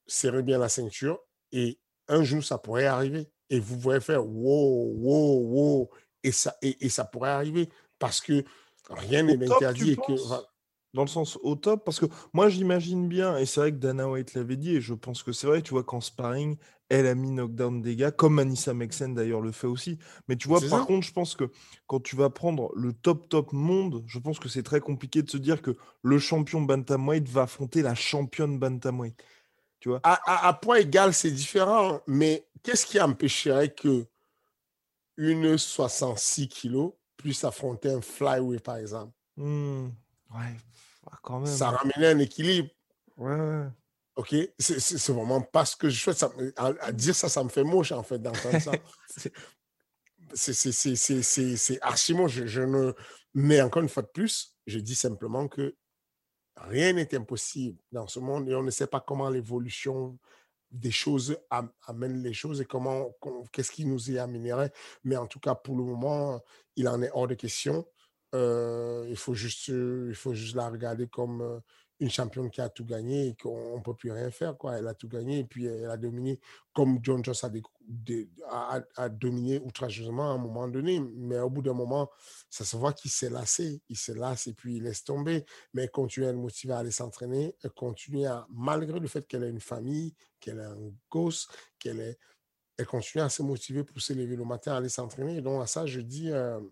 serrez bien la ceinture et un jour ça pourrait arriver et vous pourrez faire wow, wow, wow et ça, et, et ça pourrait arriver parce que rien n'est interdit et que. Dans le sens au top, parce que moi j'imagine bien, et c'est vrai que Dana White l'avait dit, et je pense que c'est vrai, tu vois, qu'en sparring, elle a mis knockdown des gars, comme Anissa Mexen d'ailleurs le fait aussi. Mais tu vois, par ça. contre, je pense que quand tu vas prendre le top top monde, je pense que c'est très compliqué de se dire que le champion bantamweight va affronter la championne bantamweight. Tu vois à, à- à poids égal, c'est différent, mais qu'est-ce qui empêcherait que une 66 kilos puisse affronter un flyweight, par exemple? Hmm, Ouais, quand même. Ça ramenait un équilibre. Ouais, ouais. OK? C'est- vraiment pas ce que je souhaite. Ça à, à dire ça, ça me fait moche, en fait, d'entendre ça. C'est- archi moche. Je, je ne... Mais encore une fois de plus, je dis simplement que rien n'est impossible dans ce monde et on ne sait pas comment l'évolution des choses am- amène les choses et comment, qu'est-ce qui nous y amènerait. Mais en tout cas, pour le moment, il en est hors de question. Euh, il, faut juste, euh, il faut juste la regarder comme euh, une championne qui a tout gagné et qu'on ne peut plus rien faire. Quoi. Elle a tout gagné et puis elle a dominé comme John Jones a, dominé outrageusement à un moment donné. Mais au bout d'un moment, ça se voit qu'il s'est lassé. Il se lasse et puis il laisse tomber. Mais elle continue à le motiver à aller s'entraîner. Elle continue à, malgré le fait qu'elle a une famille, qu'elle a un gosse, qu'elle est. Elle continue à se motiver pour se lever le matin, à aller s'entraîner. Donc, à ça, je dis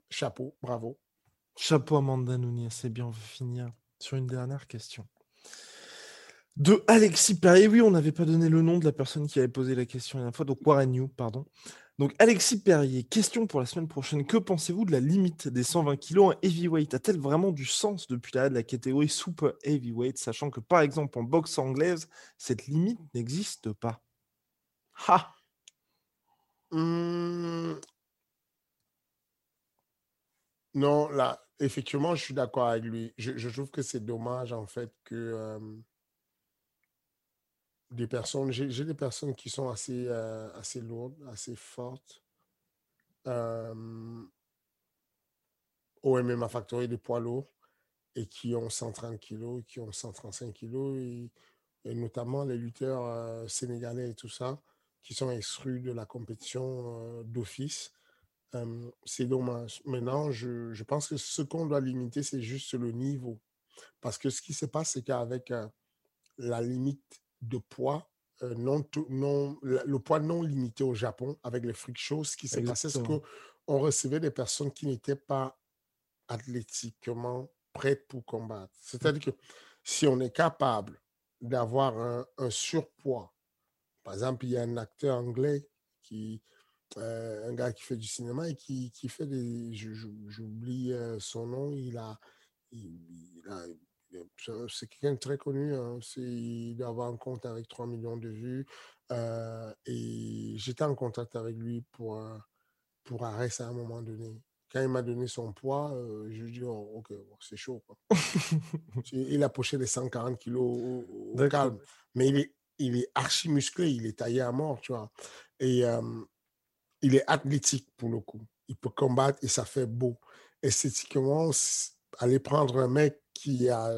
chapeau, bravo. Chapeau Amanda Nunes, c'est bien, on va finir sur une dernière question. De Alexis Perrier, oui, on n'avait pas donné le nom de la personne qui avait posé la question la dernière fois, donc Warren New, pardon. Donc Alexis Perrier, question pour la semaine prochaine. Que pensez-vous de la limite des 120 kg en heavyweight? A-t-elle vraiment du sens depuis l'arrêt de la catégorie super heavyweight, sachant que par exemple en boxe anglaise, cette limite n'existe pas? Ha Hum, Non, là, effectivement, je suis d'accord avec lui. Je, trouve que c'est dommage, en fait, que des personnes, j'ai des personnes qui sont assez, euh, lourdes, assez fortes, au MMA Factory, des poids lourds, et qui ont 130 kilos, qui ont 135 kilos, et, et notamment les lutteurs euh, sénégalais et tout ça, qui sont exclus de la compétition euh, d'office. Euh, c'est dommage. Maintenant, je, je pense que ce qu'on doit limiter, c'est juste le niveau. Parce que ce qui se passe, c'est qu'avec euh, la limite de poids euh, non, non, le poids non limité au Japon avec les freak shows. Ce qui s'est passé, c'est qu'on recevait des personnes qui n'étaient pas athlétiquement prêtes pour combattre. C'est-à-dire que si on est capable d'avoir un, surpoids, par exemple, il y a un acteur anglais qui, un gars qui fait du cinéma et qui, qui fait des, j'oublie euh, son nom, il a, il a c'est quelqu'un de très connu. Hein. Il doit avoir un compte avec 3 millions de vues. Euh, et j'étais en contact avec lui pour, pour arrêter à un moment donné. Quand il m'a donné son poids, euh, je lui ai dit, oh, ok, c'est chaud. il a poché les 140 kilos au, calme. Mais il est, il est archi musclé, il est taillé à mort, tu vois. Et il est athlétique pour le coup. Il peut combattre et ça fait beau. Esthétiquement, aller prendre un mec qui a,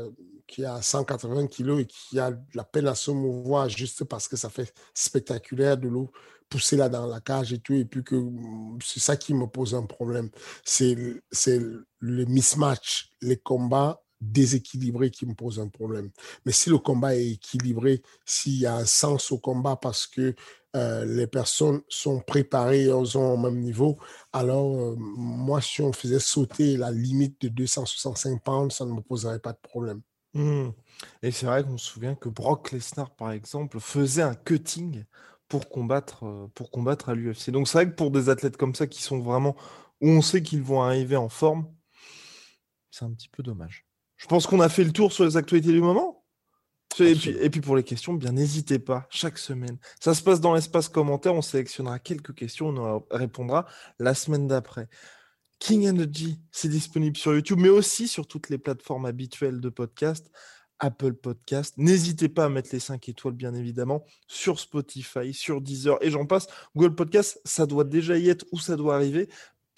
qui a 180 kilos et qui a la peine à se mouvoir juste parce que ça fait spectaculaire de l'eau pousser là dans la cage et tout, et puis que mm, c'est ça qui me pose un problème. C'est le mismatch, les combats déséquilibrés qui me posent un problème. Mais si le combat est équilibré, s'il y a un sens au combat parce que euh, les personnes sont préparées et ont au même niveau. Alors, euh, moi, si on faisait sauter la limite de 265 pounds, ça ne me poserait pas de problème. Mmh. Et c'est vrai qu'on se souvient que Brock Lesnar, par exemple, faisait un cutting pour combattre, euh, pour combattre à l'UFC. Donc c'est vrai que pour des athlètes comme ça qui sont vraiment où on sait qu'ils vont arriver en forme, c'est un petit peu dommage. Je pense qu'on a fait le tour sur les actualités du moment. Et puis, pour les questions, bien n'hésitez pas, chaque semaine. Ça se passe dans l'espace commentaire, on sélectionnera quelques questions, on répondra la semaine d'après. King Energy, c'est disponible sur YouTube, mais aussi sur toutes les plateformes habituelles de podcast, Apple Podcast. N'hésitez pas à mettre les 5 étoiles, bien évidemment, sur Spotify, sur Deezer, et j'en passe. Google Podcast, ça doit déjà y être ou ça doit arriver.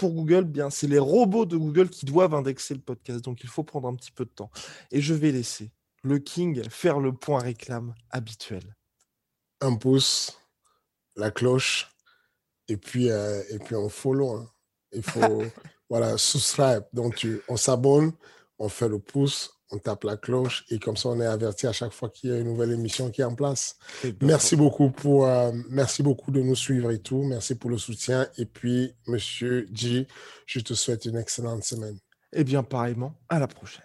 Pour Google, bien, c'est les robots de Google qui doivent indexer le podcast, donc il faut prendre un petit peu de temps. Et je vais laisser le King faire le point réclame habituel Un pouce, la cloche, et puis, euh, et puis on follow. Hein. Il faut, voilà, subscribe. Donc, on s'abonne, on fait le pouce, on tape la cloche, et comme ça, on est averti à chaque fois qu'il y a une nouvelle émission qui est en place. Merci beaucoup, pour, euh, merci beaucoup de nous suivre et tout. Merci pour le soutien. Et puis, monsieur G, je te souhaite une excellente semaine. Eh bien, pareillement, à la prochaine.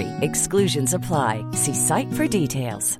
Exclusions apply. See site for details.